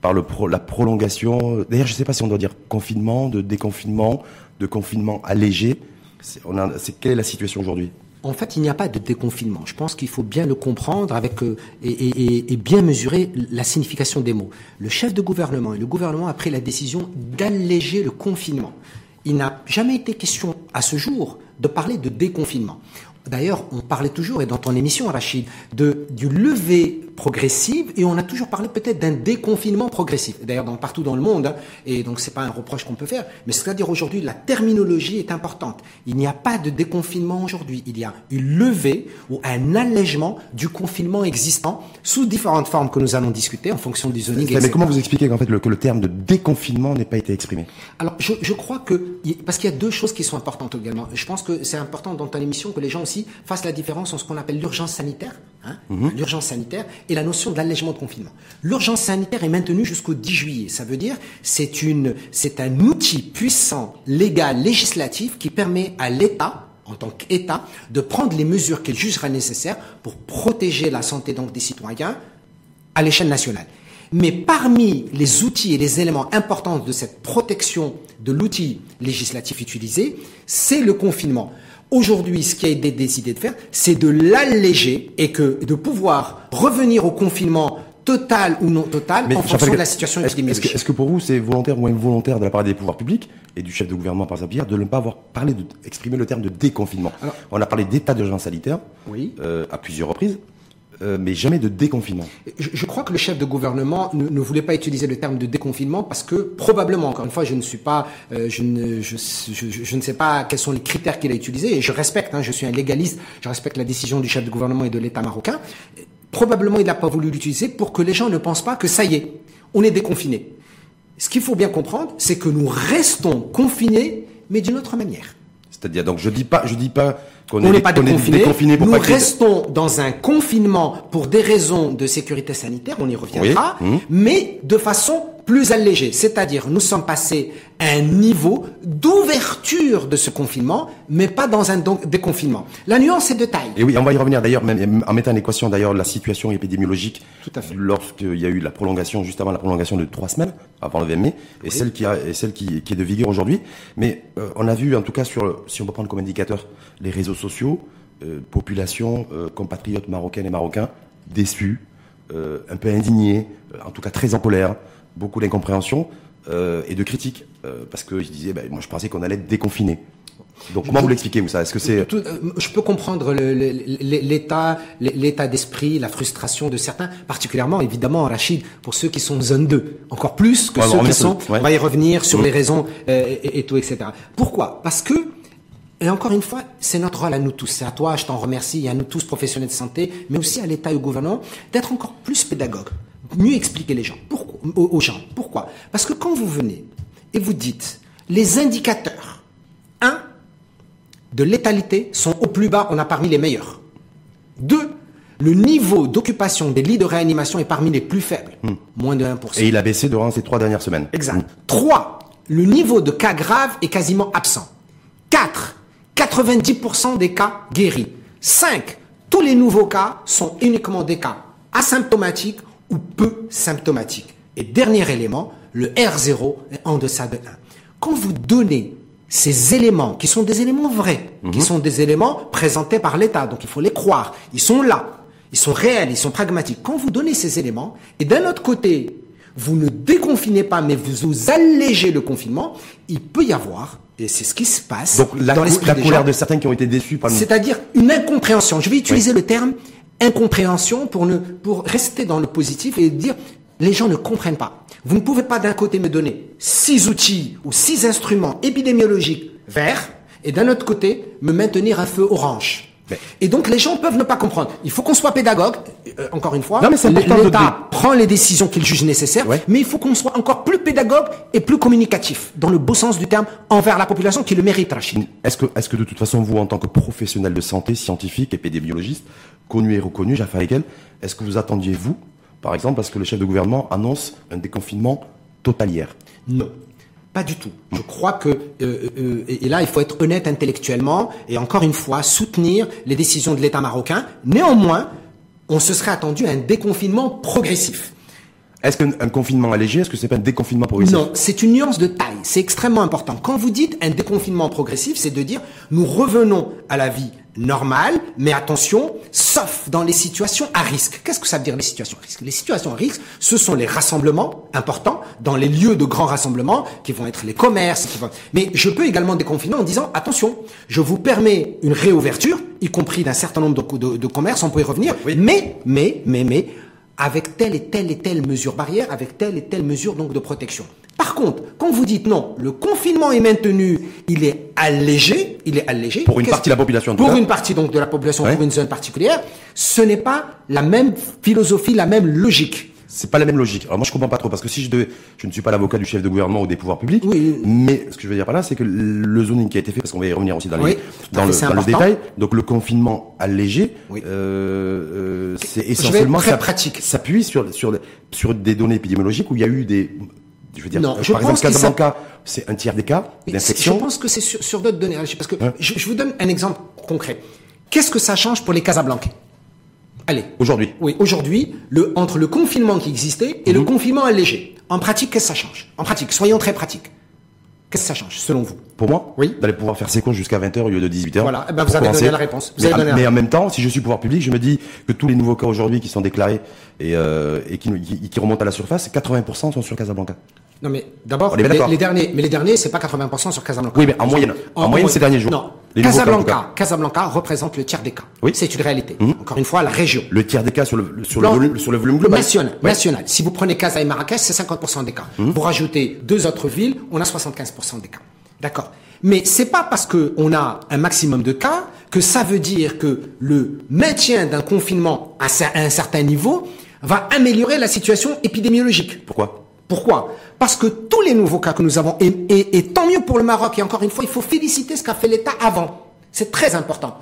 par la prolongation. D'ailleurs, je ne sais pas si on doit dire confinement, de déconfinement, de confinement allégé. C'est, quelle est la situation aujourd'hui? En fait, il n'y a pas de déconfinement. Je pense qu'il faut bien le comprendre avec euh, et, bien mesurer la signification des mots. Le chef de gouvernement et le gouvernement a pris la décision d'alléger le confinement. Il n'a jamais été question à ce jour de parler de déconfinement. D'ailleurs, on parlait toujours, et dans ton émission, Rachid, de, du lever progressive et on a toujours parlé peut-être d'un déconfinement progressif. D'ailleurs, dans, partout dans le monde, hein, et donc c'est pas un reproche qu'on peut faire, mais c'est-à-dire aujourd'hui, la terminologie est importante. Il n'y a pas de déconfinement aujourd'hui, il y a une levée ou un allègement du confinement existant sous différentes formes que nous allons discuter en fonction du zoning. Mais comment vous expliquez qu'en fait le, que le terme de déconfinement n'ait pas été exprimé? Alors, je, je crois que parce qu'il y a deux choses qui sont importantes également. Je pense que c'est important dans ton émission que les gens aussi fassent la différence en ce qu'on appelle l'urgence sanitaire, hein, mhm. l'urgence sanitaire et la notion d'allègement de confinement. L'urgence sanitaire est maintenue jusqu'au 10 juillet. Ça veut dire c'est c'est un outil puissant, légal, législatif qui permet à l'État en tant qu'État de prendre les mesures qu'il jugera nécessaires pour protéger la santé des citoyens à l'échelle nationale. Mais parmi les outils et les éléments importants de cette protection de l'outil législatif utilisé, c'est le confinement. Aujourd'hui, ce qui a été décidé de faire, c'est de l'alléger et que de pouvoir revenir au confinement total ou non total en fonction de la situation épidémiologique. Est-ce que, pour vous, c'est volontaire ou involontaire de la part des pouvoirs publics et du chef de gouvernement par exemple de ne pas avoir parlé, de, exprimer le terme de déconfinement? On a parlé d'état d'urgence sanitaire oui. euh, à plusieurs reprises. Euh, mais jamais de déconfinement. Je, crois que le chef de gouvernement ne, voulait pas utiliser le terme de déconfinement parce que probablement, encore une fois, je ne suis pas, euh, je, ne, je, je, ne sais pas quels sont les critères qu'il a utilisés et je respecte, hein, je suis un légaliste, je respecte la décision du chef de gouvernement et de l'État marocain. Probablement, il n'a pas voulu l'utiliser pour que les gens ne pensent pas que ça y est, on est déconfiné. Ce qu'il faut bien comprendre, c'est que nous restons confinés, mais d'une autre manière. C'est-à-dire, donc je dis pas, je dis pas on n'est pas déconfiné. Nous restons dans un confinement pour des raisons de sécurité sanitaire, on y reviendra, hum. mais de façon plus allégée. C'est-à-dire, nous sommes passés à un niveau d'ouverture de ce confinement, mais pas dans un déconfinement. La nuance est de taille. Et oui, on va y revenir d'ailleurs, même en mettant en équation d'ailleurs la situation épidémiologique. Tout à fait. Lorsqu'il y a eu la prolongation, juste avant la prolongation de trois semaines, avant le 20 mai, et celle qui a, et celle qui, qui est de vigueur aujourd'hui. Mais euh, on a vu, en tout cas, sur, si on peut prendre comme indicateur les réseaux sociaux, euh, population, euh, compatriotes marocaines et marocains déçus, un peu indignés, en tout cas très en colère, beaucoup d'incompréhension et de critiques, parce que je disais, ben, moi je pensais qu'on allait être déconfiné. Donc comment vous l'expliquez vous ça? Est-ce que c'est Je peux comprendre l'état l'état d'esprit, la frustration de certains, particulièrement évidemment Rachid pour ceux qui sont zone 2, encore plus que ceux qui sont. On va y revenir sur mmh. les raisons et, et, tout etc. Pourquoi? Parce que et encore une fois, c'est notre rôle à nous tous. C'est à toi, je t'en remercie, et à nous tous, professionnels de santé, mais aussi à l'État et au gouvernement, d'être encore plus pédagogue, mieux expliquer les gens, pourquoi, aux, gens. Pourquoi? Parce que quand vous venez et vous dites, les indicateurs, un, de létalité sont au plus bas, on a parmi les meilleurs. Deux, le niveau d'occupation des lits de réanimation est parmi les plus faibles, hmm. moins de 1%. Et il a baissé durant ces trois dernières semaines. Exact. Hmm. Trois, le niveau de cas graves est quasiment absent. Quatre, 90% des cas guéris. 5. Tous les nouveaux cas sont uniquement des cas asymptomatiques ou peu symptomatiques. Et dernier élément, le R0 est en deçà de 1. Quand vous donnez ces éléments, qui sont des éléments vrais, qui mhm. sont des éléments présentés par l'État, donc il faut les croire, ils sont là, ils sont réels, ils sont pragmatiques. Quand vous donnez ces éléments, et d'un autre côté, vous ne déconfinez pas, mais vous, vous allégez le confinement, il peut y avoir et c'est ce qui se passe Donc, la, dans l'esprit la colère de certains qui ont été déçus par C'est-à-dire une incompréhension. Je vais utiliser le terme incompréhension pour ne pour rester dans le positif et dire les gens ne comprennent pas. Vous ne pouvez pas d'un côté me donner six outils ou six instruments épidémiologiques verts et d'un autre côté me maintenir un feu orange. Et donc les gens peuvent ne pas comprendre. Il faut qu'on soit pédagogue. Euh, encore une fois, l'État prend les décisions qu'il juge nécessaires, mais il faut qu'on soit encore plus pédagogue et plus communicatif, dans le beau sens du terme, envers la population qui le mérite, Rachid. Est-ce que, est-ce que de toute façon, vous, en tant que professionnel de santé, scientifique, épidémiologiste, connu et reconnu, Jaffa Ekel, est-ce que vous attendiez, vous, par exemple, parce que le chef de gouvernement annonce un déconfinement totalière? Non. Pas du tout. Je crois que, euh, euh, et là, il faut être honnête intellectuellement et encore une fois soutenir les décisions de l'État marocain. Néanmoins, on se serait attendu à un déconfinement progressif. Est-ce qu'un confinement allégé, est-ce que c'est pas un déconfinement progressif? Non, c'est une nuance de taille. C'est extrêmement important. Quand vous dites un déconfinement progressif, c'est de dire nous revenons à la vie normale, mais attention, sauf dans les situations à risque. Qu'est-ce que ça veut dire les situations à risque? Les situations à risque, ce sont les rassemblements importants dans les lieux de grands rassemblements qui vont être les commerces. Qui vont... Mais je peux également déconfiner en disant attention, je vous permets une réouverture, y compris d'un certain nombre de, de, commerces, on peut y revenir. Mais, mais, mais, mais, avec telle et telle et telle mesure barrière, avec telle et telle mesure donc de protection. Par contre, quand vous dites non, le confinement est maintenu, il est allégé, il est allégé. Pour une partie de la population. Pour une partie donc de la population, pour une zone particulière, ce n'est pas la même philosophie, la même logique. C'est pas la même logique. Alors moi je comprends pas trop parce que si je devais, je ne suis pas l'avocat du chef de gouvernement ou des pouvoirs publics, oui. mais ce que je veux dire par là, c'est que le zoning qui a été fait, parce qu'on va y revenir aussi dans, les, dans, le, dans le, détail, donc le confinement allégé, euh, euh, c'est essentiellement ça, pratique. s'appuie sur sur sur des données épidémiologiques où il y a eu des je veux dire, non, je par exemple, Casablanca, c'est un tiers des cas d'infection. Je pense que c'est sur, d'autres données. Parce que je, je, vous donne un exemple concret. Qu'est-ce que ça change pour les Casablancais Allez. Aujourd'hui. Oui, aujourd'hui, le, entre le confinement qui existait et le mhm. confinement allégé. En pratique, qu'est-ce que ça change? En pratique, soyons très pratiques. Qu'est-ce que ça change, selon vous? Pour moi? Oui. D'aller pouvoir faire ses courses jusqu'à 20h au lieu de 18h. Voilà, eh ben vous avez donné la réponse. mais, mais en même temps, si je suis pouvoir public, je me dis que tous les nouveaux cas aujourd'hui qui sont déclarés et, euh, et qui, qui, qui, remontent à la surface, 80% sont sur Casablanca. Non, mais d'abord, les, derniers, mais les derniers, c'est pas 80% sur Casablanca. Oui, mais en moyenne. En, moyenne, ces derniers jours. Non. Casablanca, Casablanca représente le tiers des cas. Oui. C'est une réalité. Hum. Encore une fois, la région. Le tiers des cas sur le, sur le, volume, sur le volume global. National. National. Si vous prenez Casa et Marrakech, c'est 50% des cas. Hum. Vous rajoutez deux autres villes, on a 75% des cas. D'accord. Mais c'est pas parce qu'on a un maximum de cas que ça veut dire que le maintien d'un confinement à un certain niveau va améliorer la situation épidémiologique. Pourquoi? Pourquoi? Parce que tous les nouveaux cas que nous avons, et, tant mieux pour le Maroc, et encore une fois, il faut féliciter ce qu'a fait l'État avant. C'est très important.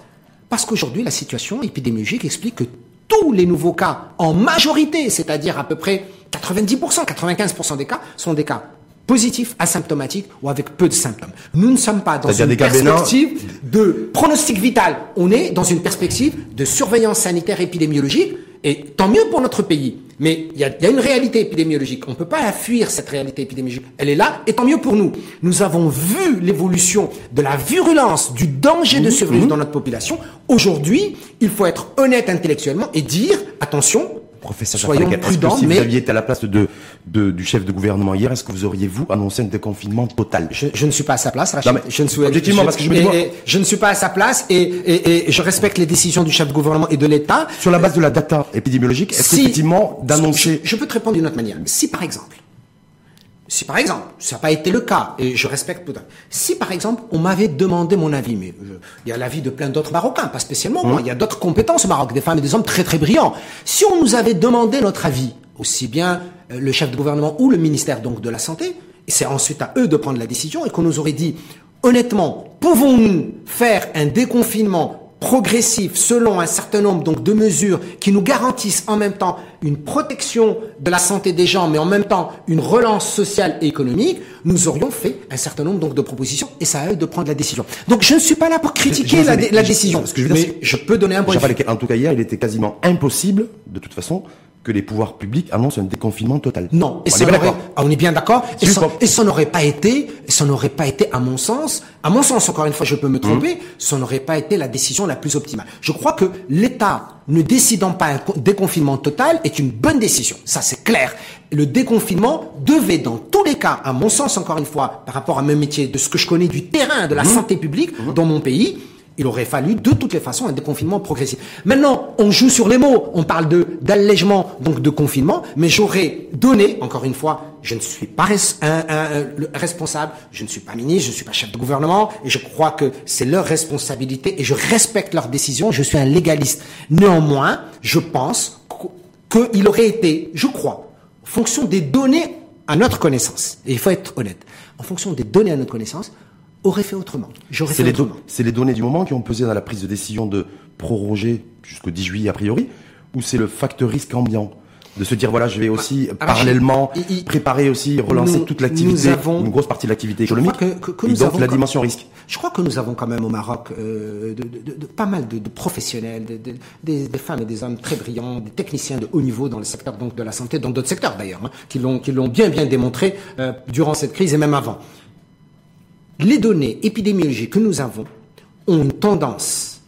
Parce qu'aujourd'hui, la situation épidémiologique explique que tous les nouveaux cas, en majorité, c'est-à-dire à peu près 90%, 95% des cas, sont des cas positifs, asymptomatiques ou avec peu de symptômes. Nous ne sommes pas dans une perspective de pronostic vital. On est dans une perspective de surveillance sanitaire épidémiologique et tant mieux pour notre pays. Mais il y a, une réalité épidémiologique. On ne peut pas fuir cette réalité épidémiologique. Elle est là, et tant mieux pour nous. Nous avons vu l'évolution de la virulence, du danger de ce virus dans notre population. Aujourd'hui, il faut être honnête intellectuellement et dire, attention, Professeur Soyons prudents, si vous aviez été à la place de, du chef de gouvernement hier, est-ce que vous auriez, vous, annoncé un déconfinement total? Je, ne suis pas à sa place, Rachid. je ne suis, objectivement, parce que je, me je ne suis pas à sa place et, je respecte les décisions du chef de gouvernement et de l'État. Sur la base de la data épidémiologique, est-ce qu'effectivement d'annoncer... Je, peux te répondre d'une autre manière. Si, par exemple, si par exemple, ça n'a pas été le cas, et je respecte tout si par exemple on m'avait demandé mon avis, mais il y a l'avis de plein d'autres Marocains, pas spécialement moi, mmh. il y a d'autres compétences au Maroc, des femmes et des hommes très très brillants. Si on nous avait demandé notre avis, aussi bien euh, le chef de gouvernement ou le ministère donc de la Santé, et c'est ensuite à eux de prendre la décision, et qu'on nous aurait dit, honnêtement, pouvons-nous faire un déconfinement progressif selon un certain nombre donc de mesures qui nous garantissent en même temps une protection de la santé des gens, mais en même temps une relance sociale et économique, nous aurions fait un certain nombre donc de propositions et ça a eux de prendre la décision. Donc je ne suis pas là pour critiquer la, décision, ce que je mais je peux donner un point de vue. En tout cas hier, il était quasiment impossible, de toute façon, que les pouvoirs publics annoncent un déconfinement total. Non, et on, est, on est bien d'accord. Et, ça n'aurait pas été, ça n'aurait pas été, à mon sens, à mon sens, encore une fois, je peux me tromper, mmh. ça n'aurait pas été la décision la plus optimale. Je crois que l'État ne décidant pas un déconfinement total est une bonne décision. Ça, c'est clair. Le déconfinement devait, dans tous les cas, à mon sens, encore une fois, par rapport à mon métier, de ce que je connais du terrain de la mmh. santé publique mmh. dans mon pays, il aurait fallu de toutes les façons un déconfinement progressif. Maintenant, on joue sur les mots, on parle de d'allègement, donc de confinement, mais j'aurais donné, encore une fois, je ne suis pas responsable, je ne suis pas ministre, je ne suis pas chef de gouvernement, et je crois que c'est leur responsabilité, et je respecte leurs décisions, je suis un légaliste. Néanmoins, je pense qu'il aurait été, je crois, en fonction des données à notre connaissance, et il faut être honnête, en fonction des données à notre connaissance, aurait fait autrement. J'aurais fait autrement. C'est les données du moment qui ont pesé dans la prise de décision de proroger jusqu'au 10 juillet a priori, ou c'est le facteur risque ambiant de se dire voilà, je vais aussi ah, parallèlement préparer aussi, relancer toute l'activité, une grosse partie de l'activité économique. Que, que, et donc la dimension risque. Je crois que nous avons quand même au Maroc euh, de, de, pas mal de, professionnels, des, femmes et des hommes très brillants, des techniciens de haut niveau dans le secteur donc de la santé, dans d'autres secteurs d'ailleurs, hein, qui l'ont qui l'ont bien bien démontré euh, durant cette crise et même avant. Les données épidémiologiques que nous avons ont une tendance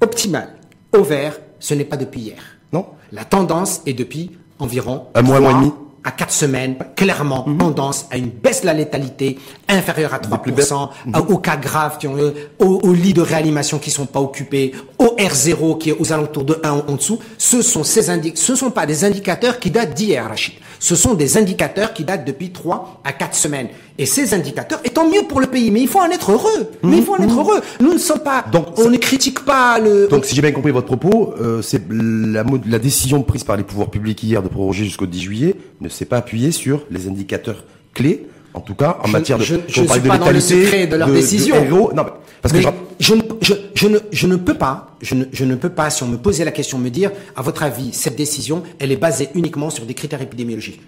optimale au vert. Ce n'est pas depuis hier. Non. La tendance est depuis environ un mois, et demi à quatre semaines, clairement, mhm. tendance à une baisse de la létalité inférieure à 3%, mhm. aux cas graves, qui ont, aux, lits de réanimation qui sont pas occupés, au R0 qui est aux alentours de 1 en dessous. Ce sont ces ce sont pas des indicateurs qui datent d'hier, Rachid. Ce sont des indicateurs qui datent depuis 3 à 4 semaines. Et ces indicateurs, étant mieux pour le pays, mais il faut en être heureux. Mais il faut en être mhm. heureux. Nous ne sommes pas, donc, on ne critique pas le. Donc, si j'ai bien compris votre propos, euh, c'est la, la décision prise par les pouvoirs publics hier de proroger jusqu'au 10 juillet ne s'est pas appuyée sur les indicateurs clés en tout cas en matière de je, je, suis pas dans le secret de leur décision. non parce que je, ne, je, ne, je ne peux pas je ne, je ne peux pas si on me posait la question me dire à votre avis cette décision elle est basée uniquement sur des critères épidémiologiques.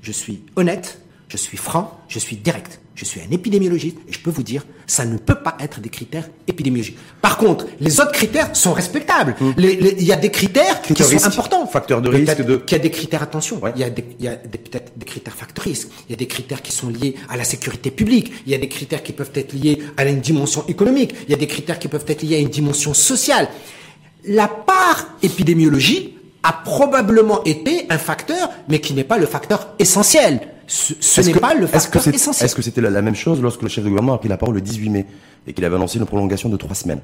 Je suis honnête je suis franc, je suis direct. Je suis un épidémiologiste et je peux vous dire, ça ne peut pas être des critères épidémiologiques. Par contre, les autres critères sont respectables. Mmh. Il y a des critères qui sont importants. Facteurs de risque. De... Il y a des critères, attention, il y a, peut-être des critères facteurs risque. Il y a des critères qui sont liés à la sécurité publique. Il y a des critères qui peuvent être liés à une dimension économique. Il y a des critères qui peuvent être liés à une dimension sociale. La part épidémiologie a probablement été un facteur, mais qui n'est pas le facteur essentiel ce, n'est pas le facteur essentiel. Est-ce que c'était la, même chose lorsque le chef de gouvernement a pris la parole le 18 mai et qu'il avait annoncé une prolongation de trois semaines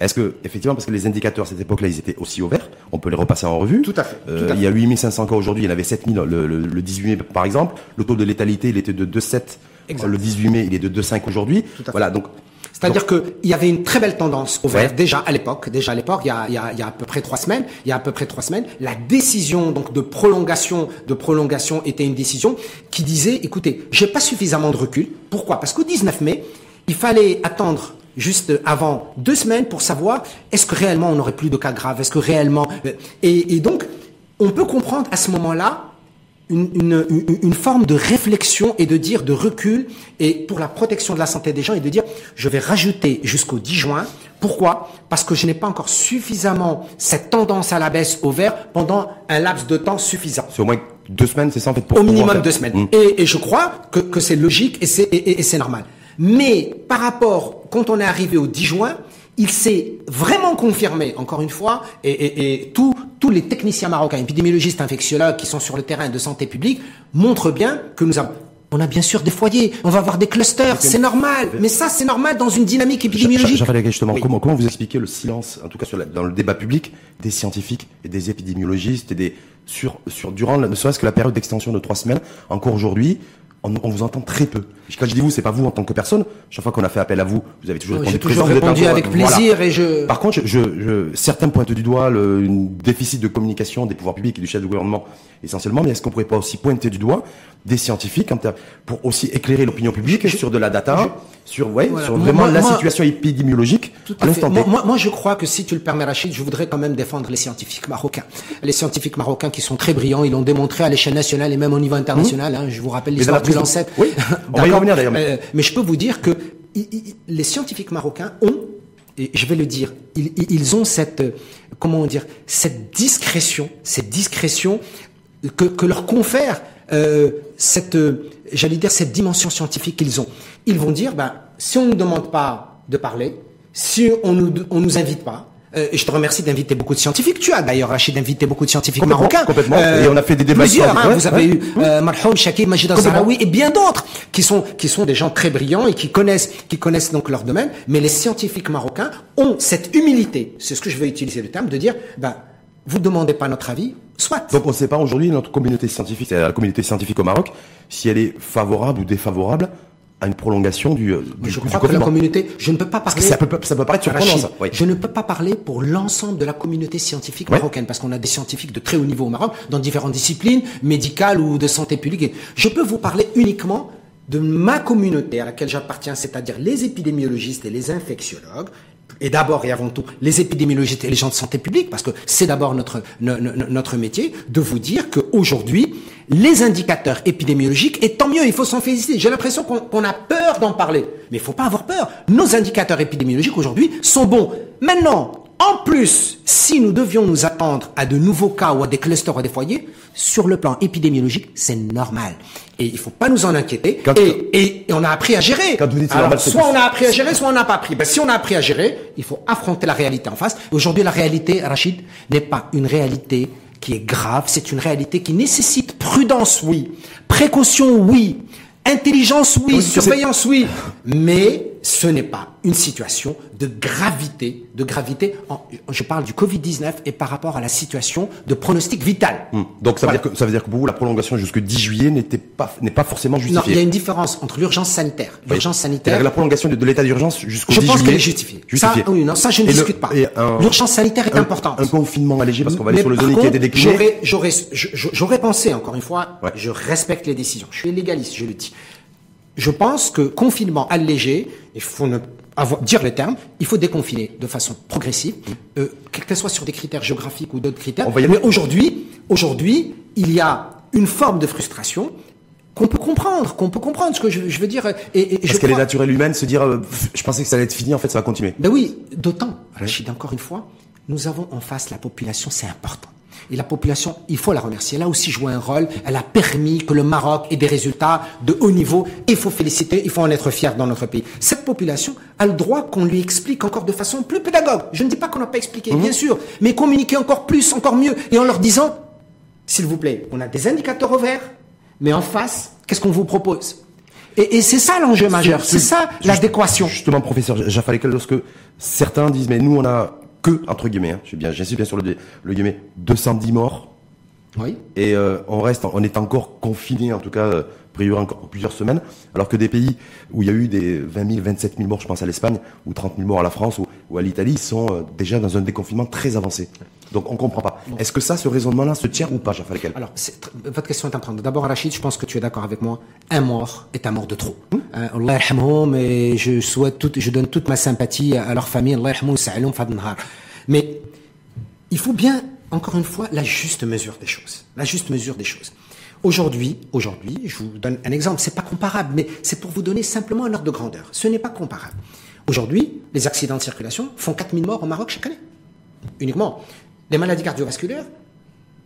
Est-ce que, effectivement, parce que les indicateurs à cette époque-là, ils étaient aussi ouverts, on peut les repasser en revue. Tout à fait. Euh, il y a 8500 cas aujourd'hui, il y en avait 7000 le, le, 18 mai, par exemple. Le taux de létalité, il était de 2,7 le 18 mai, il est de 2,5 aujourd'hui. Voilà, donc c'est-à-dire qu'il y avait une très belle tendance au vert déjà à l'époque, déjà à l'époque, il, il, il y a, à peu près trois semaines, il y a à peu près trois semaines, la décision donc de prolongation, de prolongation était une décision qui disait, écoutez, j'ai pas suffisamment de recul. Pourquoi? Parce qu'au 19 mai, il fallait attendre juste avant deux semaines pour savoir est-ce que réellement on n'aurait plus de cas graves, est-ce que réellement euh, et, et donc on peut comprendre à ce moment-là une, une, forme de réflexion et de dire de recul et pour la protection de la santé des gens et de dire je vais rajouter jusqu'au 10 juin. Pourquoi? Parce que je n'ai pas encore suffisamment cette tendance à la baisse au vert pendant un laps de temps suffisant. C'est au moins deux semaines, c'est ça en fait pour Au minimum deux semaines. Mmh. Et, et, je crois que, que c'est logique et c'est et, et c'est normal. Mais par rapport, quand on est arrivé au 10 juin, il s'est vraiment confirmé, encore une fois, et, et, et tous les techniciens marocains, épidémiologistes, infectiologues qui sont sur le terrain de santé publique, montrent bien que nous avons... On a bien sûr des foyers, on va avoir des clusters, c'est normal. Mais ça, c'est normal dans une dynamique épidémiologique. J'avais justement, comment, comment vous expliquez le silence, en tout cas sur dans le débat public, des scientifiques et des épidémiologistes et des sur, sur durant ne serait-ce que la période d'extension de trois semaines, encore aujourd'hui, on, vous entend très peu. Quand je dis vous, c'est pas vous en tant que personne. Chaque fois qu'on a fait appel à vous, vous avez toujours répondu toujours répondu avec plaisir et je. Par contre, je, je, certains pointent du doigt le déficit de communication des pouvoirs publics et du chef du gouvernement essentiellement. Mais est-ce qu'on pourrait pas aussi pointer du doigt des scientifiques pour aussi éclairer l'opinion publique sur de la data, sur ouais, sur vraiment la situation épidémiologique à l'instant T. Moi, moi, je crois que si tu le permets, Rachid, je voudrais quand même défendre les scientifiques marocains. Les scientifiques marocains qui sont très brillants, ils l'ont démontré à l'échelle nationale et même au niveau international. Mmh. Hein, je vous rappelle l'histoire Oui, on va y revenir d'ailleurs. Euh, mais je peux vous dire que les scientifiques marocains ont et je vais le dire, ils, ils, ont cette, comment dire, cette discrétion, cette discrétion que, que leur confère euh, cette, j'allais dire, cette dimension scientifique qu'ils ont. Ils vont dire, ben, si on ne nous demande pas de parler, si on nous, on nous invite pas, euh, je te remercie d'inviter beaucoup de scientifiques. Tu as d'ailleurs, Rachid, d'inviter beaucoup de scientifiques marocains. Complètement. Euh, et on a fait des débats. Plusieurs. Hein, vous avez eu euh, Marhoum, Shakir, Majid al et bien d'autres qui sont qui sont des gens très brillants et qui connaissent qui connaissent donc leur domaine. Mais les scientifiques marocains ont cette humilité. C'est ce que je vais utiliser le terme de dire, ben vous demandez pas notre avis, soit. Donc on ne sait pas aujourd'hui notre communauté scientifique, la communauté scientifique au Maroc, si elle est favorable ou défavorable à une prolongation du, euh, du Je crois que la communauté, je ne peux pas parler. Ça peut, ça peut paraître surprenant, ça. Je ne peux pas parler pour l'ensemble de la communauté scientifique marocaine, parce qu'on a des scientifiques de très haut niveau au Maroc, dans différentes disciplines, médicales ou de santé publique. Je peux vous parler uniquement de ma communauté à laquelle j'appartiens, c'est-à-dire les épidémiologistes et les infectiologues, et d'abord et avant tout les épidémiologistes et les gens de santé publique, parce que c'est d'abord notre, métier, de vous dire qu'aujourd'hui, les indicateurs épidémiologiques, et tant mieux, il faut s'en féliciter. J'ai l'impression qu'on a peur d'en parler, mais il faut pas avoir peur. Nos indicateurs épidémiologiques aujourd'hui sont bons. Maintenant, en plus, si nous devions nous attendre à de nouveaux cas ou à des clusters ou à des foyers, sur le plan épidémiologique, c'est normal. Et il faut pas nous en inquiéter. et, on a appris à gérer. soit on a appris à gérer, soit on n'a pas appris. Ben, si on a appris à gérer, il faut affronter la réalité en face. Aujourd'hui, la réalité, Rachid, n'est pas une réalité qui est grave, c'est une réalité qui nécessite prudence, oui, précaution, oui, intelligence, oui, surveillance, oui, mais ce n'est pas une situation de gravité, de gravité. je parle du Covid-19 et par rapport à la situation de pronostic vital. Hmm. Donc ça veut, dire que, ça veut dire que pour vous, la prolongation jusqu'à 10 juillet n'était pas, n'est pas forcément justifiée. Non, il y a une différence entre l'urgence sanitaire. L'urgence sanitaire. La prolongation de, l'état d'urgence jusqu'au 10 juillet. Je pense qu'elle est justifiée. Ça, oui, non, ça je ne discute pas. L'urgence sanitaire est importante. Un confinement allégé parce qu'on va aller sur le zone qui a été décliné. J'aurais, j'aurais pensé, encore une fois, je respecte les décisions. Je suis légaliste, je le dis je pense que confinement allégé, il faut ne avoir, dire les termes, il faut déconfiner de façon progressive, euh, que soit sur des critères géographiques ou d'autres critères. Mais aujourd'hui, aujourd'hui, il y a une forme de frustration qu'on peut comprendre, qu'on peut comprendre ce que je, veux dire. Et, Parce qu'elle est naturelle humaine, se dire, euh, je pensais que ça allait être fini, en fait, ça va continuer. Ben oui, d'autant, Rachid, encore une fois, nous avons en face la population, c'est important. Et la population, il faut la remercier. Elle a aussi joué un rôle. Elle a permis que le Maroc ait des résultats de haut niveau. Il faut féliciter, il faut en être fier dans notre pays. Cette population a le droit qu'on lui explique encore de façon plus pédagogue. Je ne dis pas qu'on n'a pas expliqué, mhm. bien sûr, mais communiquer encore plus, encore mieux, et en leur disant, s'il vous plaît, on a des indicateurs au vert, mais en face, qu'est-ce qu'on vous propose? Et, c'est ça l'enjeu majeur, c'est ça l'adéquation. Justement, professeur lorsque certains disent, mais nous, on a que, entre guillemets, hein, je suis bien, j'insiste bien sur le, le guillemets, 210 morts. Oui. Et euh, on reste, on est encore confiné, en tout cas, euh, priori encore plusieurs semaines, alors que des pays où il y a eu des 20 000, 27 000 morts, je pense à l'Espagne, ou 30 000 morts à la France ou, à l'Italie, sont euh, déjà dans un déconfinement très avancé. Donc on comprend pas. Est-ce que ça, ce raisonnement-là, se tient ou pas, Jean Falkel Alors, votre question est importante. D'abord, Rachid, je pense que tu es d'accord avec moi. Un mort est un mort de trop. Hum? Allah et je souhaite je donne toute ma sympathie à leur famille. Allah mais il faut bien, encore une fois, la juste mesure des choses. La juste mesure des choses. Aujourd'hui, aujourd'hui, je vous donne un exemple, c'est pas comparable, mais c'est pour vous donner simplement un ordre de grandeur. Ce n'est pas comparable. Aujourd'hui, les accidents de circulation font 4000 morts au Maroc chaque année. Uniquement. Les maladies cardiovasculaires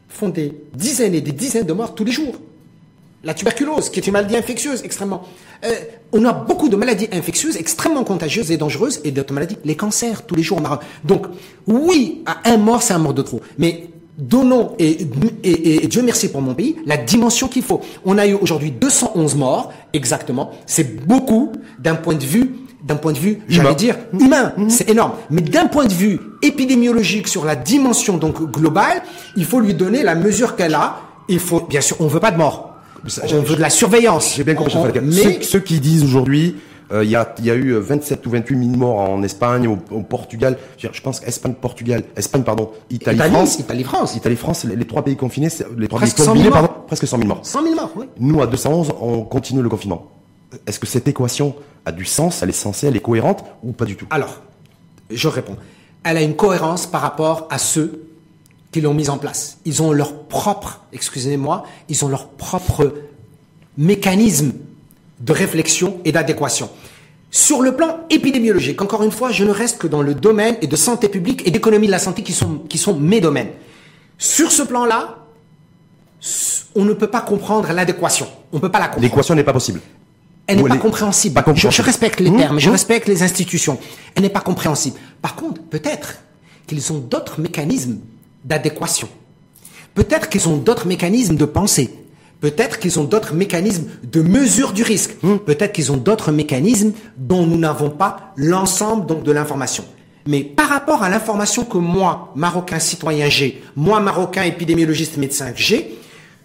font des dizaines et des dizaines de morts tous les jours. La tuberculose, qui est une maladie infectieuse extrêmement. Euh, on a beaucoup de maladies infectieuses extrêmement contagieuses et dangereuses et d'autres maladies. Les cancers, tous les jours au Maroc. Donc, oui, à un mort, c'est un mort de trop. Mais donnons, et, et, Dieu merci pour mon pays, la dimension qu'il faut. On a eu aujourd'hui 211 morts, exactement. C'est beaucoup d'un point de vue d'un point de vue, j'allais dire, humain, mmh. c'est énorme. Mais d'un point de vue épidémiologique sur la dimension donc globale, il faut lui donner la mesure qu'elle a. Il faut, bien sûr, on veut pas de mort on veut de la surveillance. J'ai bien compris. Mais... Ceux, qui disent aujourd'hui, euh, il y, a, y, a, eu 27 ou 28 000 morts en Espagne, au, Portugal. Je pense Espagne, Portugal, Espagne, pardon, Italie, France. Italie, France. Italie, France. Les, trois pays confinés, les trois presque pays combinés, pardon, presque 100 000 morts. 100 000 morts, oui. Nous, à 211, on continue le confinement. Est-ce que cette équation a du sens, elle est censée, elle est cohérente ou pas du tout? Alors, je réponds. Elle a une cohérence par rapport à ceux qui l'ont mise en place. Ils ont leur propre, excusez-moi, ils ont leur propre mécanisme de réflexion et d'adéquation. Sur le plan épidémiologique, encore une fois, je ne reste que dans le domaine et de santé publique et d'économie de la santé qui sont, qui sont mes domaines. Sur ce plan-là, on ne peut pas comprendre l'adéquation. On ne peut pas la comprendre. L'équation n'est pas possible. Elle n'est pas, compréhensible. Je, respecte les mmh, termes, je mmh. respecte les institutions. Elle n'est pas compréhensible. Par contre, peut-être qu'ils ont d'autres mécanismes d'adéquation. Peut-être qu'ils ont d'autres mécanismes de pensée. Peut-être qu'ils ont d'autres mécanismes de mesure du risque. Hmm. Peut-être qu'ils ont d'autres mécanismes dont nous n'avons pas l'ensemble donc de l'information. Mais par rapport à l'information que moi, Marocain citoyen j'ai, moi, Marocain épidémiologiste médecin j'ai,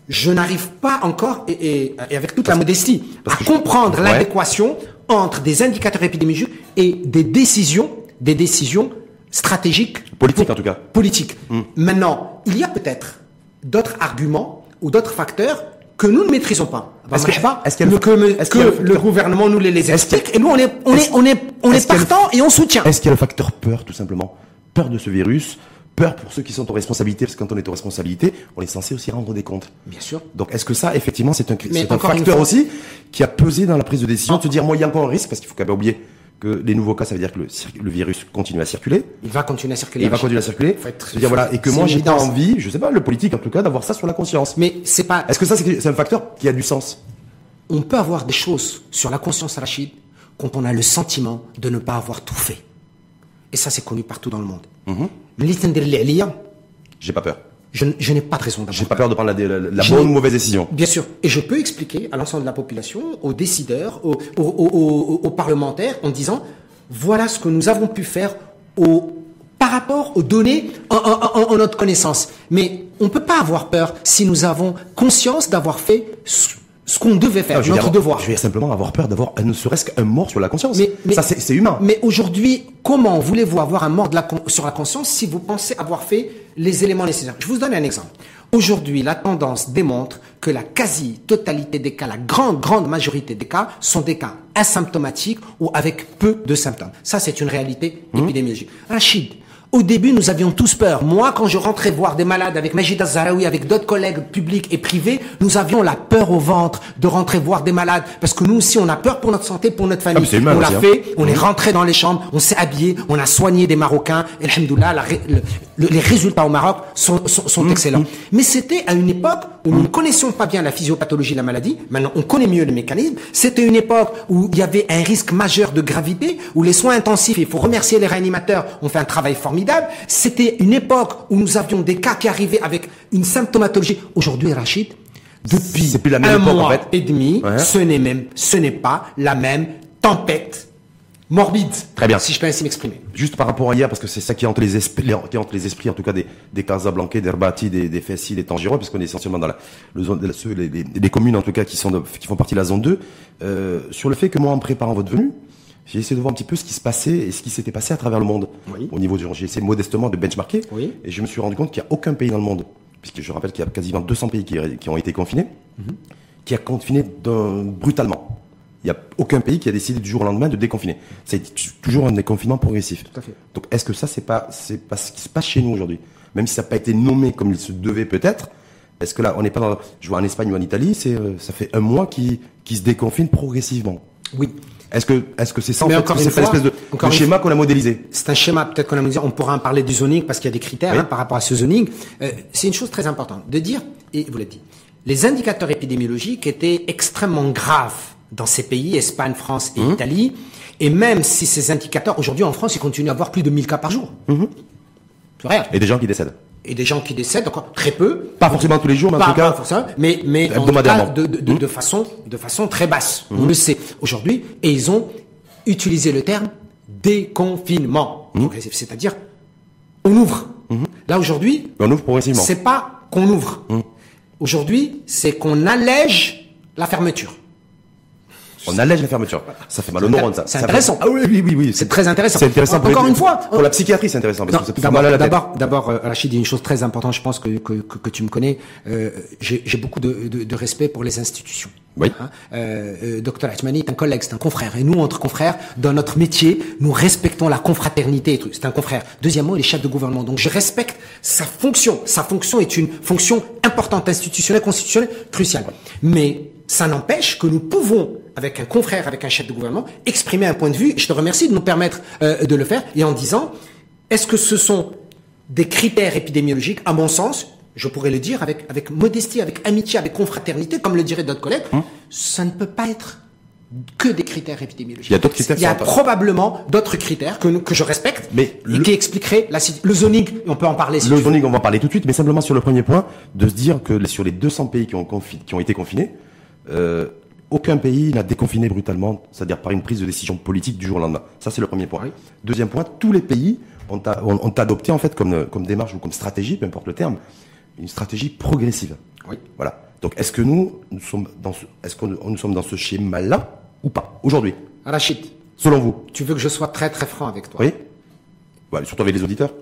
je n'arrive pas encore, et, avec toute la modestie, à comprendre l'adéquation entre des indicateurs épidémiologiques et des décisions, des décisions stratégiques. Politiques en tout cas. Politiques. Hmm. Maintenant, il y a peut-être d'autres arguments ou d'autres facteurs que nous ne maîtrisons pas. Est-ce que- pas est-ce qu'il y a le- que, le- le gouvernement nous les, les explique et nous on est on est on est on est partant et on soutient. Est-ce qu'il y a le facteur peur, tout simplement? Peur de ce virus, peur pour ceux qui sont aux responsabilités, parce que quand on est aux responsabilités, on est censé aussi rendre des comptes. Bien sûr. Donc est-ce que ça, effectivement, c'est un, c'est facteur fois- aussi qui a pesé dans la prise de décision de se dire, moi, il y a encore un risque, parce qu'il faut quand même oublier que les nouveaux cas, ça veut dire que le, virus continue à circuler, Il va continuer à et circuler. il va continuer à circuler. Être- dire, voilà, et que moi, j'ai pas envie, je sais pas, le politique en tout cas, d'avoir ça sur la conscience. Mais c'est pas Est-ce que ça, c'est un facteur qui a du sens? On peut avoir des choses sur la conscience Rachid quand on a le sentiment de ne pas avoir tout fait. Et ça, c'est connu partout dans le monde. Mhm. J'ai pas peur. Je, n'ai pas de raison d'avoir J'ai pas peur de prendre la, bonne ou mauvaise décision. Bien sûr. Et je peux expliquer à l'ensemble de la population, aux décideurs, aux, parlementaires, en disant voilà ce que nous avons pu faire par rapport aux données en, en notre connaissance. Mais on ne peut pas avoir peur si nous avons conscience d'avoir fait ce, qu'on devait faire, Non, notre devoir. Je dire simplement avoir peur d'avoir ne serait-ce qu'un mort sur la conscience. Mais- mais- ça, c'est humain. Mais aujourd'hui, comment voulez-vous avoir un mort de la con- sur la conscience si vous pensez avoir fait les éléments nécessaires? Je vous donne un exemple. Aujourd'hui, la tendance démontre que la quasi-totalité des cas, la grande, grande majorité des cas, sont des cas asymptomatiques ou avec peu de symptômes. Ça, c'est une réalité épidémiologique. Rachid, au début, nous avions tous peur. Moi, quand je rentrais voir des malades avec Majid Azaraoui, avec d'autres collègues publics et privés, nous avions la peur au ventre de rentrer voir des malades. Parce que nous aussi, on a peur pour notre santé, pour notre famille. humain on l'a hein. fait, on est rentré dans les chambres, on s'est habillé, on a soigné des Marocains. Et alhamdoulilah, le- le- les résultats au Maroc sont, sont, Mmh, excellents. Mais c'était à une époque où nous ne connaissions pas bien la physiopathologie de la maladie. Maintenant, on connaît mieux les mécanismes. C'était une époque où il y avait un risque majeur de gravité, où les soins intensifs, il faut remercier les réanimateurs, ont fait un travail formidable. C'était une époque où nous avions des cas qui arrivaient avec une symptomatologie. Aujourd'hui, Rachid, depuis C'est plus la même un époque, en mois fait. et demi, Ouais. ce n'est même, ce n'est pas la même tempête morbide. Très bien. Si je peux ainsi m'exprimer. Juste par rapport à hier, parce que c'est ça qui les esprits, les- esprits, en tout cas des, des Casablancais, des Herbati, des, des Fessi, des Tangirois, parce qu'on est essentiellement dans la, le zone, les, les- les communes, en tout cas, qui sont, de- qui font partie de la zone 2, euh, sur le fait que moi, en préparant votre venue, j'ai essayé de voir un petit peu ce qui se passait et ce qui s'était passé à travers le monde. Oui. Au niveau du, j'ai essayé modestement de benchmarker. Oui. Et je me suis rendu compte qu'il n'y a aucun pays dans le monde, puisque je rappelle qu'il y a quasiment 200 pays qui, qui ont été confinés, qui a confiné brutalement. Il n'y a aucun pays qui a décidé du jour au lendemain de déconfiner. C'est toujours un déconfinement progressif. Tout à fait. Donc est-ce que ça, c'est pas, c'est pas ce qui se passe chez nous aujourd'hui? Même si ça n'a pas été nommé comme il se devait peut-être, est-ce que là, on n'est pas dans, je vois en Espagne ou en Italie, c'est, euh, ça fait un mois qui, qui se déconfine progressivement? Oui. Est-ce que, est-ce que c'est ça, en Mais fait, encore c'est pas l'espèce de, schéma qu'on a modélisé C'est un schéma, peut-être qu'on a dit, on pourra en parler du zoning parce qu'il y a des critères Oui. hein, par rapport à ce zoning. Euh, c'est une chose très importante de dire, et vous l'avez dit, les indicateurs épidémiologiques étaient extrêmement graves dans ces pays, Espagne, France Mmh. et Italie. Et même si ces indicateurs, aujourd'hui en France, ils continuent à avoir plus de 1000 cas par jour. C'est rien. Et des gens qui décèdent. Et des gens qui décèdent, encore très peu, Pas forcément tous les jours, mais en tout cas, pas forcément, mais, mais en tout cas, hebdomadairement. de, de, de, Mmh. de façon, de façon très basse. On le sait aujourd'hui. Et ils ont utilisé le terme déconfinement. Mmh. progressif, C'est-à-dire, on ouvre. Là, aujourd'hui, on ouvre progressivement. c'est pas qu'on ouvre. Aujourd'hui, c'est qu'on allège la fermeture. On allège la fermeture. Ça fait mal au neurone, ça. c'est intéressant. Ah oui, oui, oui, oui. C'est très intéressant. C'est intéressant. pour Encore une fois, Pour la psychiatrie, c'est intéressant. D'abord, d'abord, euh, Rachid, une chose très importante, je pense que, que, que, tu me connais. Euh, J'ai beaucoup de, de, de respect pour les institutions. Oui. Hein, euh, euh, Docteur Achmani est un collègue, c'est un confrère. Et nous, entre confrères, dans notre métier, nous respectons la confraternité et tout. C'est un confrère. Deuxièmement, il est chef de gouvernement. Donc, je respecte sa fonction. Sa fonction est une fonction importante, institutionnelle, constitutionnelle, cruciale. Mais ça n'empêche que nous pouvons, avec un confrère, avec un chef de gouvernement, exprimer un point de vue. Je te remercie de nous permettre euh, de le faire. Et en disant, est-ce que ce sont des critères épidémiologiques, à mon sens, je pourrais le dire avec, avec modestie, avec amitié, avec confraternité, comme le diraient d'autres collègues, ça ne peut pas être que des critères épidémiologiques. Il y a d'autres critères Il y a probablement d'autres critères que, que je respecte Mais et le- qui expliqueraient la. Le zoning, on peut en parler si Le veux. zoning, on va en parler tout de suite, mais simplement sur le premier point, de se dire que sur les 200 pays qui ont, confi- qui ont été confinés, euh, aucun pays n'a déconfiné brutalement, c'est-à-dire par une prise de décision politique du jour au lendemain. Ça, c'est le premier point. Oui. Deuxième point, tous les pays ont, a- ont- ont adopté en fait comme, comme démarche ou comme stratégie, peu importe le terme, une stratégie progressive. Oui. Voilà. Donc, est-ce que nous, nous sommes dans ce, est-ce que nous, nous sommes dans ce schéma-là ou pas aujourd'hui, Rachid, selon vous tu veux que je sois très très franc avec toi? Oui. Ouais, surtout avec les auditeurs.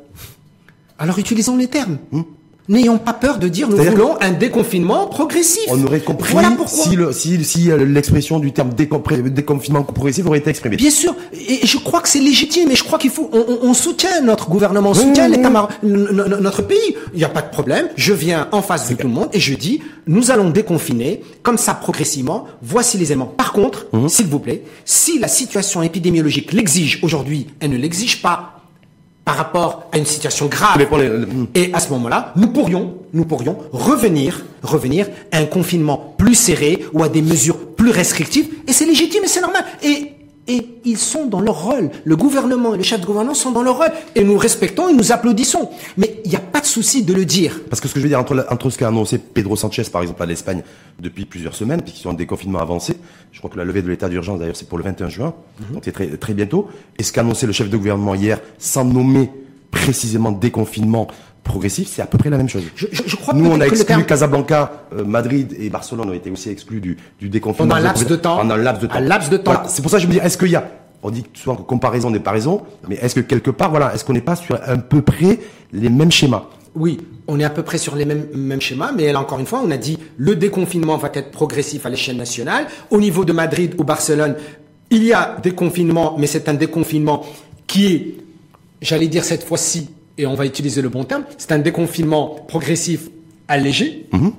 Alors utilisons les termes. Hmm. N'ayons pas peur de dire nous voulons un déconfinement progressif. On aurait compris si, le, si, si euh, l'expression du terme déconfinement progressif aurait été exprimée. Bien sûr, et je crois que c'est légitime, et je crois qu'il faut, on, on, soutient notre gouvernement, on soutient l'État, notre pays. Il n'y a pas de problème. Je viens en face de tout le monde et je dis, nous allons déconfiner comme ça progressivement. Voici les éléments. Par contre, mhm. s'il vous plaît, si la situation épidémiologique l'exige aujourd'hui, elle ne l'exige pas par rapport à une situation grave. Et à ce moment-là, nous pourrions, nous pourrions revenir, revenir à un confinement plus serré ou à des mesures plus restrictives. Et c'est légitime et c'est normal. Et et ils sont dans leur rôle. Le gouvernement et le chef de gouvernement sont dans leur rôle. Et nous respectons et nous applaudissons. Mais il n'y a pas de souci de le dire. Parce que ce que je veux dire, entre, entre ce qu'a annoncé Pedro Sanchez, par exemple, à l'Espagne, depuis plusieurs semaines, puisqu'ils sont en déconfinement avancé, je crois que la levée de l'état d'urgence, d'ailleurs, c'est pour le 21 juin, mhm. donc c'est très, très bientôt, et ce qu'a annoncé le chef de gouvernement hier, sans nommer précisément déconfinement progressif, c'est à peu près la même chose. Je, je, crois Nous, on a exclu Casablanca, euh, Madrid et Barcelone ont été aussi exclus du, du déconfinement. Pendant un laps de temps. Pendant un laps de temps. Un laps de temps. C'est pour ça que je me dis, est-ce qu'il y a, on dit souvent que comparaison n'est pas raison, mais est-ce que quelque part, voilà, est-ce qu'on n'est pas sur un peu près les mêmes schémas? Oui, on est à peu près sur les mêmes, mêmes schémas, mais là encore une fois, on a dit le déconfinement va être progressif à l'échelle nationale. Au niveau de Madrid ou Barcelone, il y a des confinements, mais c'est un déconfinement qui est, j'allais dire cette fois-ci, et on va utiliser le bon terme, c'est un déconfinement progressif allégé. Mhm.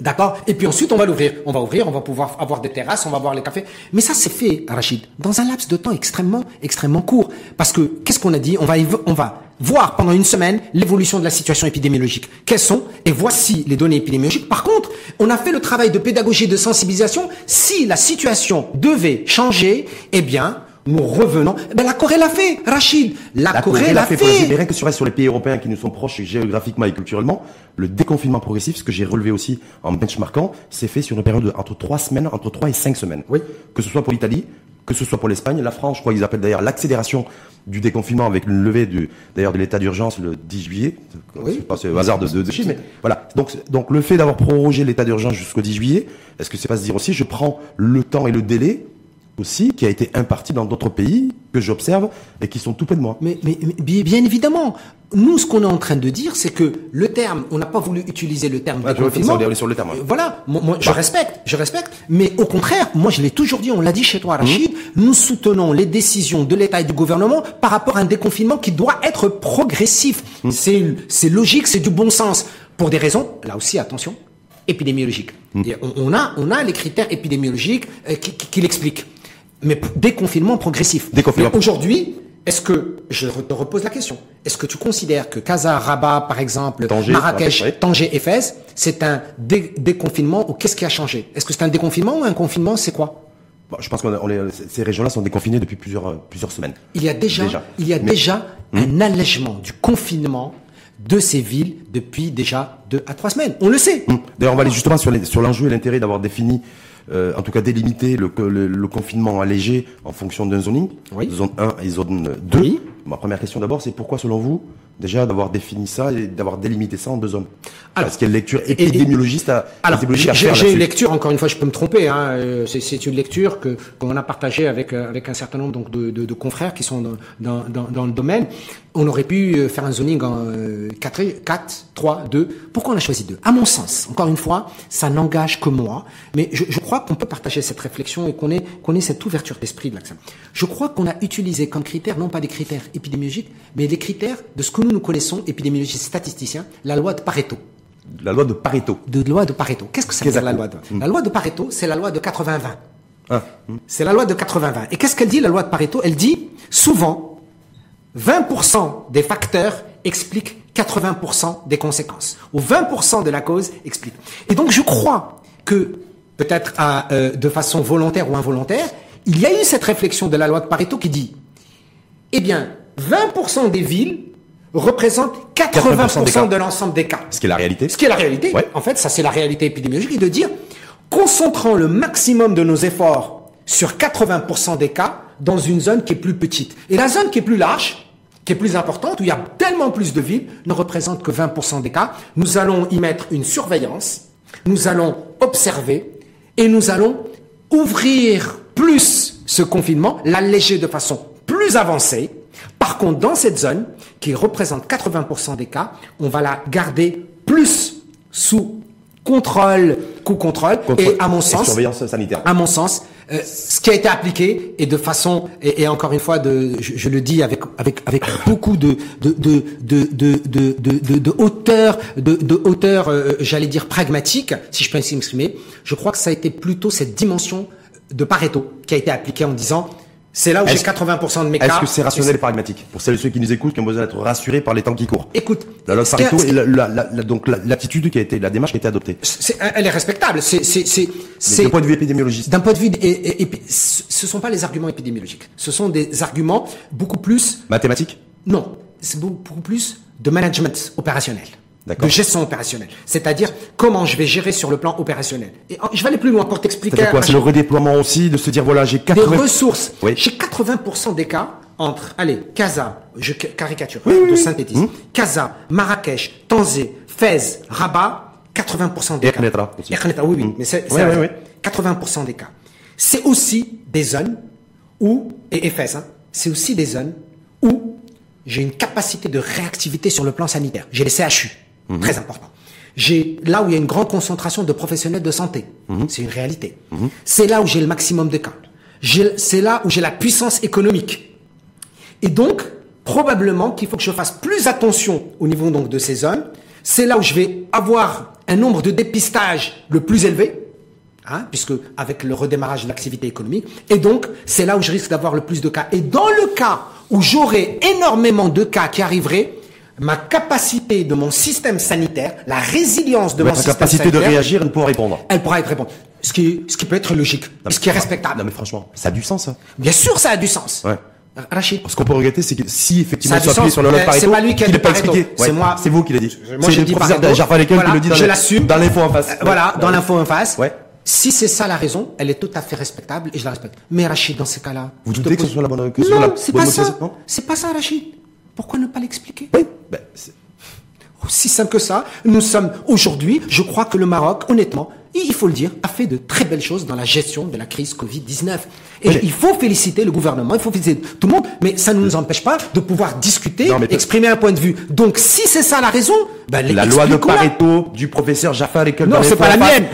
D'accord? Et puis ensuite, on va l'ouvrir. On va ouvrir, on va pouvoir avoir des terrasses, on va voir les cafés. Mais ça, c'est fait, Rachid, dans un laps de temps extrêmement, extrêmement court. Parce que, qu'est-ce qu'on a dit? On va, on va voir pendant une semaine l'évolution de la situation épidémiologique. Quelles sont? Et voici les données épidémiologiques. Par contre, on a fait le travail de pédagogie et de sensibilisation. Si la situation devait changer, eh bien, nous revenons. Ben, la Corée l'a fait, Rachid. La, Corée, l'a fait. fait. Mais rien que sur, sur les pays européens qui nous sont proches géographiquement et culturellement, le déconfinement progressif, ce que j'ai relevé aussi en benchmarkant, c'est fait sur une période entre trois semaines, entre trois et cinq semaines. Oui. Que ce soit pour l'Italie, que ce soit pour l'Espagne, la France, je crois qu'ils appellent d'ailleurs l'accélération du déconfinement avec une levée du, d'ailleurs de l'état d'urgence le 10 juillet. Oui. C'est pas hasard de, de, de mais voilà. Donc, donc le fait d'avoir prorogé l'état d'urgence jusqu'au 10 juillet, est-ce que c'est pas se dire aussi, je prends le temps et le délai aussi qui a été imparti dans d'autres pays que j'observe et qui sont tout près de moi. Mais, mais, bien évidemment, nous, ce qu'on est en train de dire, c'est que le terme, on n'a pas voulu utiliser le terme ah, de sur le terme. Voilà, moi, je bah. respecte, je respecte, mais au contraire, moi je l'ai toujours dit, on l'a dit chez toi, Rachid, mmh. nous soutenons les décisions de l'État et du gouvernement par rapport à un déconfinement qui doit être progressif. Mmh. C'est logique, c'est du bon sens, pour des raisons, là aussi, attention, épidémiologiques. Mmh. On, a, on a les critères épidémiologiques euh, qui, qui l'expliquent mais déconfinement progressif. Déconfinement. Aujourd'hui, est-ce que, je te repose la question, est-ce que tu considères que Casa, Rabat, par exemple, Marrakech, Tanger et Fès, c'est un déconfinement ou qu'est-ce qui a changé? Est-ce que c'est un déconfinement ou un confinement C'est quoi? Je pense que ces régions-là sont déconfinées depuis plusieurs, euh, plusieurs semaines. Il y a déjà, Il y a déjà hmm? un allègement du confinement de ces villes depuis déjà deux à trois semaines. On le sait. Hmm. D'ailleurs, on va aller justement sur l'enjeu et l'intérêt d'avoir défini euh, en tout cas délimiter le, le, confinement allégé en fonction d'un zoning, zone 1 et zone 2. Ma première question d'abord, c'est pourquoi selon vous déjà d'avoir défini ça et d'avoir délimité ça en deux zones alors, Parce qu'il y a une lecture épidémiologiste à, alors, J'ai une lecture, encore une fois, je peux me tromper, hein, euh, c'est une lecture que qu'on a partagée avec, euh, avec un certain nombre donc, de, de, de confrères qui sont dans, dans, dans, le domaine. On aurait pu euh, faire un zoning en 4, 4 3, 2. Pourquoi on a choisi 2 À mon sens, encore une fois, ça n'engage que moi, mais je, je crois qu'on peut partager cette réflexion et qu'on ait, qu'on ait cette ouverture d'esprit de l'accent. Je crois qu'on a utilisé comme critère, non pas des critères épidémiologiques, mais les critères de ce que nous nous connaissons, épidémiologistes statisticiens, la loi de Pareto. La loi de Pareto. De loi de Pareto. Qu'est-ce que ça veut dire la loi de La loi de Pareto, c'est la loi de 80-20. Ah. C'est la loi de 80-20. Et qu'est-ce qu'elle dit, la loi de Pareto? Elle dit, souvent, 20% des facteurs expliquent 80% des conséquences. Ou 20% de la cause explique. Et donc, je crois que, peut-être euh, de façon volontaire ou involontaire, il y a eu cette réflexion de la loi de Pareto qui dit, eh bien, 20% des villes représentent 80%, de l'ensemble des cas. Ce qui est la réalité. Ce qui est la réalité. En fait, ça c'est la réalité épidémiologique, et de dire, concentrant le maximum de nos efforts sur 80% des cas dans une zone qui est plus petite. Et la zone qui est plus large, qui est plus importante, où il y a tellement plus de villes, ne représente que 20% des cas. Nous allons y mettre une surveillance, nous allons observer, et nous allons ouvrir plus ce confinement, l'alléger de façon plus avancée, par contre, dans cette zone, qui représente 80% des cas, on va la garder plus sous contrôle qu'au contrôle, et à mon sens, surveillance sanitaire. À mon sens, euh, ce qui a été appliqué et de façon et, encore une fois de je, le dis avec avec avec beaucoup de de de de de de, de, hauteur de, de hauteur euh, j'allais dire pragmatique si je peux ainsi m'exprimer je crois que ça a été plutôt cette dimension de Pareto qui a été appliquée en disant c'est là où j'ai 80% de mes cas. Est-ce que c'est rationnel et pragmatique Pour celles et ceux qui nous écoutent, qui ont besoin d'être rassurés par les temps qui courent. Écoute. La loi Pareto et la, la, donc l'attitude qui a été, la démarche qui a été adoptée. elle est respectable. C'est, c'est, c'est, d'un point de vue épidémiologique. D'un point de vue, et, et, ce sont pas les arguments épidémiologiques. Ce sont des arguments beaucoup plus. Mathématiques? Non. C'est beaucoup plus de management opérationnel de gestion opérationnelle. C'est-à-dire comment je vais gérer sur le plan opérationnel. Et je vais aller plus loin pour t'expliquer. C'est quoi? C'est le redéploiement aussi de se dire voilà j'ai 80 des ressources. Oui. J'ai 80% des cas entre allez Casa, je caricature de synthétisme. Hum. Casa, Marrakech, Tanzé, Fès, Rabat, 80% des cas. aussi. oui oui, hum. mais c'est 80% des cas. C'est aussi des zones où et Fès, hein, c'est aussi des zones où j'ai une capacité de réactivité sur le plan sanitaire. J'ai les CHU. Mhm. Très important. J'ai là où il y a une grande concentration de professionnels de santé. Mhm. C'est une réalité. Mhm. C'est là où j'ai le maximum de cas. C'est là où j'ai la puissance économique. Et donc, probablement qu'il faut que je fasse plus attention au niveau donc de ces zones. C'est là où je vais avoir un nombre de dépistage le plus élevé, hein, puisque avec le redémarrage de l'activité économique. Et donc, c'est là où je risque d'avoir le plus de cas. Et dans le cas où j'aurai énormément de cas qui arriveraient, ma capacité de mon système sanitaire, la résilience de mon système sanitaire. capacité de réagir, elle pourra répondre. Elle pourra être répondre. Ce qui, ce qui peut être logique, ce qui est respectable. Non mais franchement, ça a du sens. Ça. Bien sûr, ça a du sens. Ouais. Rachid. Ce qu'on peut regretter, c'est que si effectivement il soit sur le Pareto, c'est pas lui qui a dit pas expliqué. C'est moi. C'est vous qui l'avez dit. Moi j'ai dit Pareto. Voilà, qui le dit dans, je l'assume. dans l'info en face. Voilà, dans l'info en face. Ouais. Si c'est ça la raison, elle est tout à fait respectable et je la respecte. Mais Rachid, dans ces cas-là, vous doutez que ce soit la bonne que Non, c'est pas ça. C'est pas ça, Rachid. Pourquoi ne pas l'expliquer Oui. Ben, aussi simple que ça. Nous sommes aujourd'hui, je crois que le Maroc, honnêtement, il faut le dire, a fait de très belles choses dans la gestion de la crise Covid-19. Et il faut féliciter le gouvernement, il faut féliciter tout le monde, mais ça ne nous empêche pas de pouvoir discuter, exprimer un point de vue. Donc si c'est ça la raison, ben, la loi de Pareto du professeur Jafar et Non, c'est pas la mienne.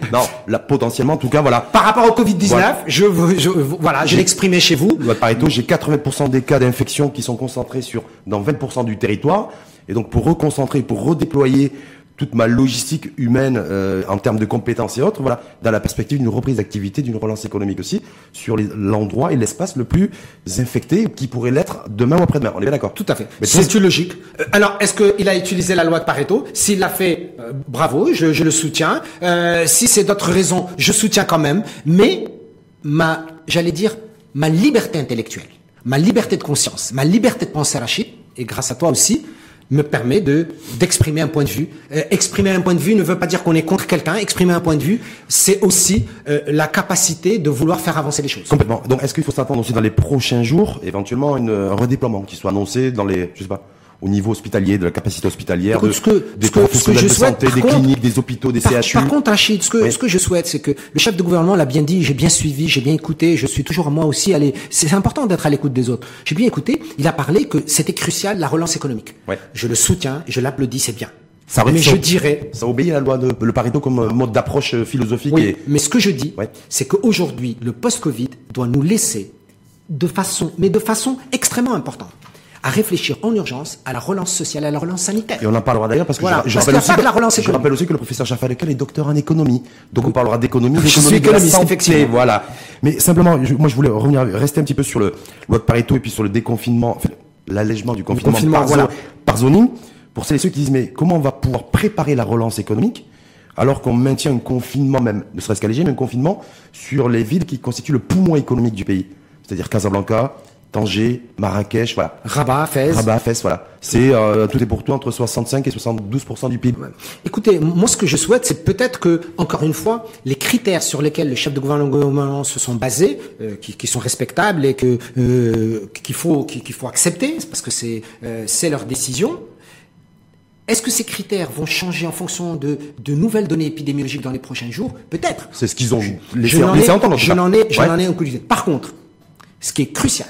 non, là, potentiellement, en tout cas, voilà. Par rapport au Covid-19, je, je, voilà, je l'ai exprimé chez vous. Loi de Pareto, j'ai 80% des cas d'infection qui sont concentrés sur, dans 20% du territoire. Et donc pour reconcentrer, pour redéployer toute ma logistique humaine euh, en termes de compétences et autres, voilà, dans la perspective d'une reprise d'activité, d'une relance économique aussi, sur l'endroit et l'espace le plus infecté qui pourrait l'être demain ou après-demain. On est bien d'accord Tout à fait. C'est une logique. Euh, alors, est-ce qu'il a utilisé la loi de Pareto? S'il l'a fait, euh, bravo, je, je, le soutiens. si c'est d'autres raisons, je soutiens quand même. Mais ma, j'allais dire, ma liberté intellectuelle, ma liberté de conscience, ma liberté de penser Rachid, et grâce à toi aussi, me permet de d'exprimer un point de vue. Euh, exprimer un point de vue ne veut pas dire qu'on est contre quelqu'un. Exprimer un point de vue, c'est aussi euh, la capacité de vouloir faire avancer les choses. Complètement. Donc, est-ce qu'il faut s'attendre aussi dans les prochains jours, éventuellement, un redéploiement qui soit annoncé dans les, je sais pas, au niveau hospitalier, de la capacité hospitalière, de, ce que, des professionnels de santé, des cliniques, des hôpitaux, des CHU. Par contre, Rachid, ce que, ce que je souhaite, c'est que le chef de gouvernement l'a bien dit, j'ai bien suivi, j'ai bien écouté, je suis toujours moi aussi allé. C'est important d'être à l'écoute des autres. J'ai bien écouté. Il a parlé que c'était crucial la relance économique. Ouais. Je le soutiens, je l'applaudis, c'est bien. Ça mais je dirais, ça obéit à la loi de le Pareto comme mode d'approche philosophique. Oui, mais ce que je dis, c'est qu'aujourd'hui, le post-Covid doit nous laisser de façon, mais de façon extrêmement importante à réfléchir en urgence à la relance sociale, à la relance sanitaire. Et on en parlera d'ailleurs parce que je, rappelle aussi, que la relance je rappelle aussi que le professeur Jaffa est docteur en économie. Donc on parlera d'économie, d'économie de la santé, voilà. Mais simplement, moi je voulais revenir, rester un petit peu sur le loi de Pareto et puis sur le déconfinement, l'allègement du confinement, par, voilà. par zoning. Pour celles et ceux qui disent mais comment on va pouvoir préparer la relance économique alors qu'on maintient un confinement même, ne serait-ce qu'à léger, mais un confinement sur les villes qui constituent le poumon économique du pays? C'est-à-dire Casablanca, Tanger, Marrakech, voilà. Rabat, Fès. Rabat, Fès, voilà. C'est euh, tout est pour tout entre 65 et 72% du PIB. Écoutez, moi ce que je souhaite, c'est peut-être que, encore une fois, les critères sur lesquels les chefs de gouvernement se sont basés, euh, qui, qui, sont respectables et que euh, qu'il faut qu'il faut accepter, parce que c'est c'est leur décision. Est-ce que ces critères vont changer en fonction de, de nouvelles données épidémiologiques dans les prochains jours? Peut-être. C'est ce qu'ils ont laissé, je laissé entendre. Je n'en ai, je n'en ai aucune idée. Par contre, ce qui est crucial,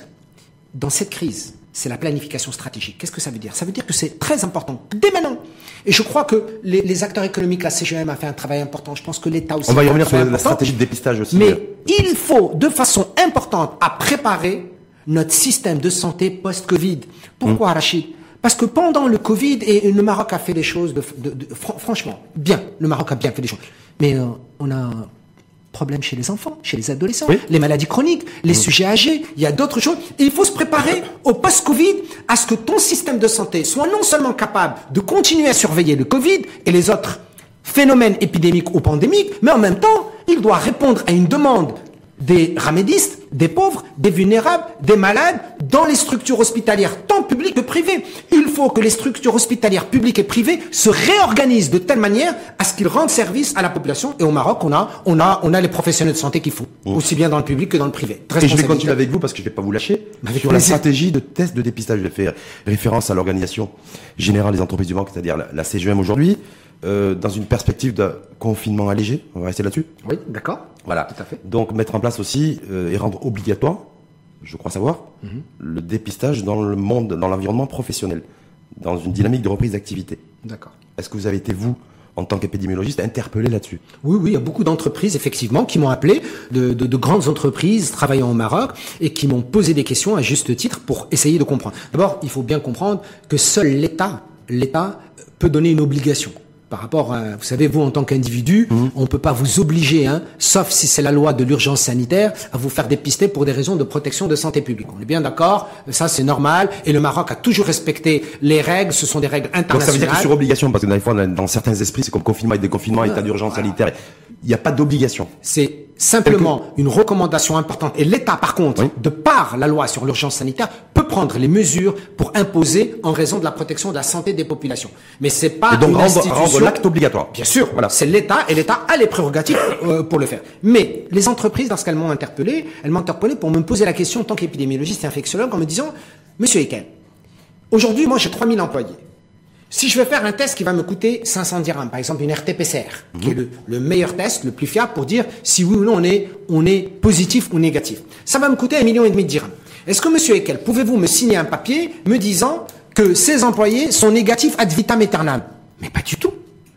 dans cette crise, c'est la planification stratégique. Qu'est-ce que ça veut dire? Ça veut dire que c'est très important, dès maintenant. Et je crois que les, acteurs économiques, la CGM a fait un travail important. Je pense que l'État aussi. On va y revenir sur la stratégie de dépistage aussi. Mais il faut, de façon importante, à préparer notre système de santé post-Covid. Pourquoi, mmh. Rachid? Parce que pendant le Covid, et le Maroc a fait des choses, de, franchement, bien. Le Maroc a bien fait des choses. Mais euh, on a problèmes chez les enfants, chez les adolescents, les maladies chroniques, les sujets âgés, il y a d'autres choses. Et il faut se préparer au post-Covid à ce que ton système de santé soit non seulement capable de continuer à surveiller le Covid et les autres phénomènes épidémiques ou pandémiques, mais en même temps, il doit répondre à une demande des ramédistes, des pauvres, des vulnérables, des malades dans les structures hospitalières, tant publiques que privées. Il faut que les structures hospitalières publiques et privées se réorganisent de telle manière à ce qu'ils rendent service à la population. Et au Maroc, on a, on a, on a les professionnels de santé qu'il faut, aussi bien dans le public que dans le privé. Et je vais continuer avec vous parce que je ne vais pas vous lâcher. sur la stratégie de test de dépistage, je vais faire référence à l'organisation générale des entreprises du banque, c'est-à-dire la CGM aujourd'hui. Euh, dans une perspective de confinement allégé. On va rester là-dessus. Oui, d'accord. Voilà. Tout à fait. Donc mettre en place aussi euh, et rendre obligatoire, je crois savoir, mhm. le dépistage dans le monde, dans l'environnement professionnel, dans une dynamique de reprise d'activité. D'accord. Est-ce que vous avez été vous en tant qu'épidémiologiste, interpellé là-dessus? Oui, oui, il y a beaucoup d'entreprises, effectivement, qui m'ont appelé, de, de, de, grandes entreprises travaillant au Maroc, et qui m'ont posé des questions à juste titre pour essayer de comprendre. D'abord, il faut bien comprendre que seul l'État, l'État peut donner une obligation par rapport à, vous savez, vous en tant qu'individu, mhm. on ne peut pas vous obliger, hein, sauf si c'est la loi de l'urgence sanitaire, à vous faire dépister pour des raisons de protection de santé publique. On est bien d'accord, ça c'est normal, et le Maroc a toujours respecté les règles, ce sont des règles internationales. Donc ça veut dire que sur obligation, parce que dans, dans certains esprits, c'est comme confinement et déconfinement, état d'urgence sanitaire, il n'y a pas d'obligation. C'est simplement une recommandation importante. Et l'État, par contre, de par la loi sur l'urgence sanitaire, peut prendre les mesures pour imposer en raison de la protection de la santé des populations. Mais c'est pas et donc rendre, l'acte obligatoire. Bien sûr, voilà. C'est l'État et l'État a les prérogatives euh, pour le faire. Mais les entreprises, lorsqu'elles m'ont interpellé, elles m'ont interpellé pour me poser la question en tant qu'épidémiologiste et infectiologue en me disant, Monsieur Eken, aujourd'hui, moi j'ai 3000 employés. Si je veux faire un test qui va me coûter 500 dirhams, par exemple une RT-PCR, qui est le, meilleur test, le plus fiable pour dire si oui ou non on est, positif ou négatif, ça va me coûter un million et demi de dirhams. Est-ce que Monsieur Ekel, pouvez-vous me signer un papier me disant que ces employés sont négatifs ad vitam aeternam? Mais pas du tout.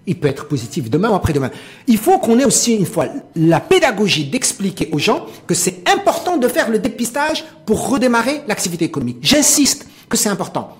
Il peut être positif demain ou après-demain. Il faut qu'on ait aussi une fois la pédagogie d'expliquer aux gens que c'est important de faire le dépistage pour redémarrer l'activité économique. J'insiste que c'est important.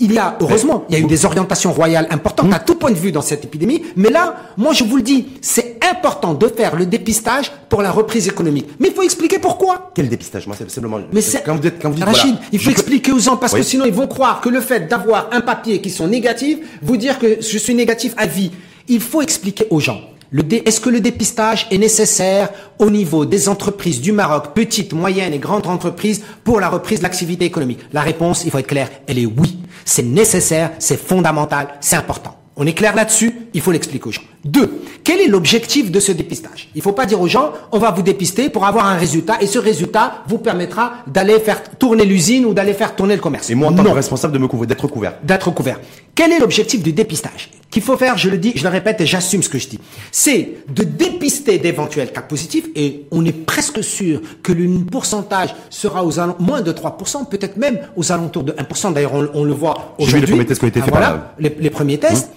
Il y a, heureusement, il y a eu des orientations royales importantes à tout point de vue dans cette épidémie. Mais là, moi, je vous le dis, c'est important de faire le dépistage pour la reprise économique. Mais il faut expliquer pourquoi. Quel dépistage? Moi, c'est simplement. Mais c'est quand vous dites, quand vous dites, Rachid, il faut expliquer aux gens parce que sinon ils vont croire que le fait d'avoir un papier qui sont négatifs vous dire que je suis négatif à vie. Il faut expliquer aux gens. Est-ce que le dépistage est nécessaire au niveau des entreprises du Maroc, petites, moyennes et grandes entreprises, pour la reprise de l'activité économique? La réponse, il faut être clair, elle est oui. C'est nécessaire, c'est fondamental, c'est important. On est clair là-dessus, il faut l'expliquer aux gens. Deux, quel est l'objectif de ce dépistage? Il ne faut pas dire aux gens, on va vous dépister pour avoir un résultat, et ce résultat vous permettra d'aller faire tourner l'usine ou d'aller faire tourner le commerce. Et moi, en tant que responsable, de me couvrir, d'être couvert. D'être couvert. Quel est l'objectif du dépistage? Qu'il faut faire, je le dis, je le répète et j'assume ce que je dis. C'est de dépister d'éventuels cas positifs, et on est presque sûr que le pourcentage sera aux moins de 3%, peut-être même aux alentours de 1%. D'ailleurs, on, le voit aujourd'hui. les premiers tests qui ont été ah, faits voilà, les, premiers tests. Hum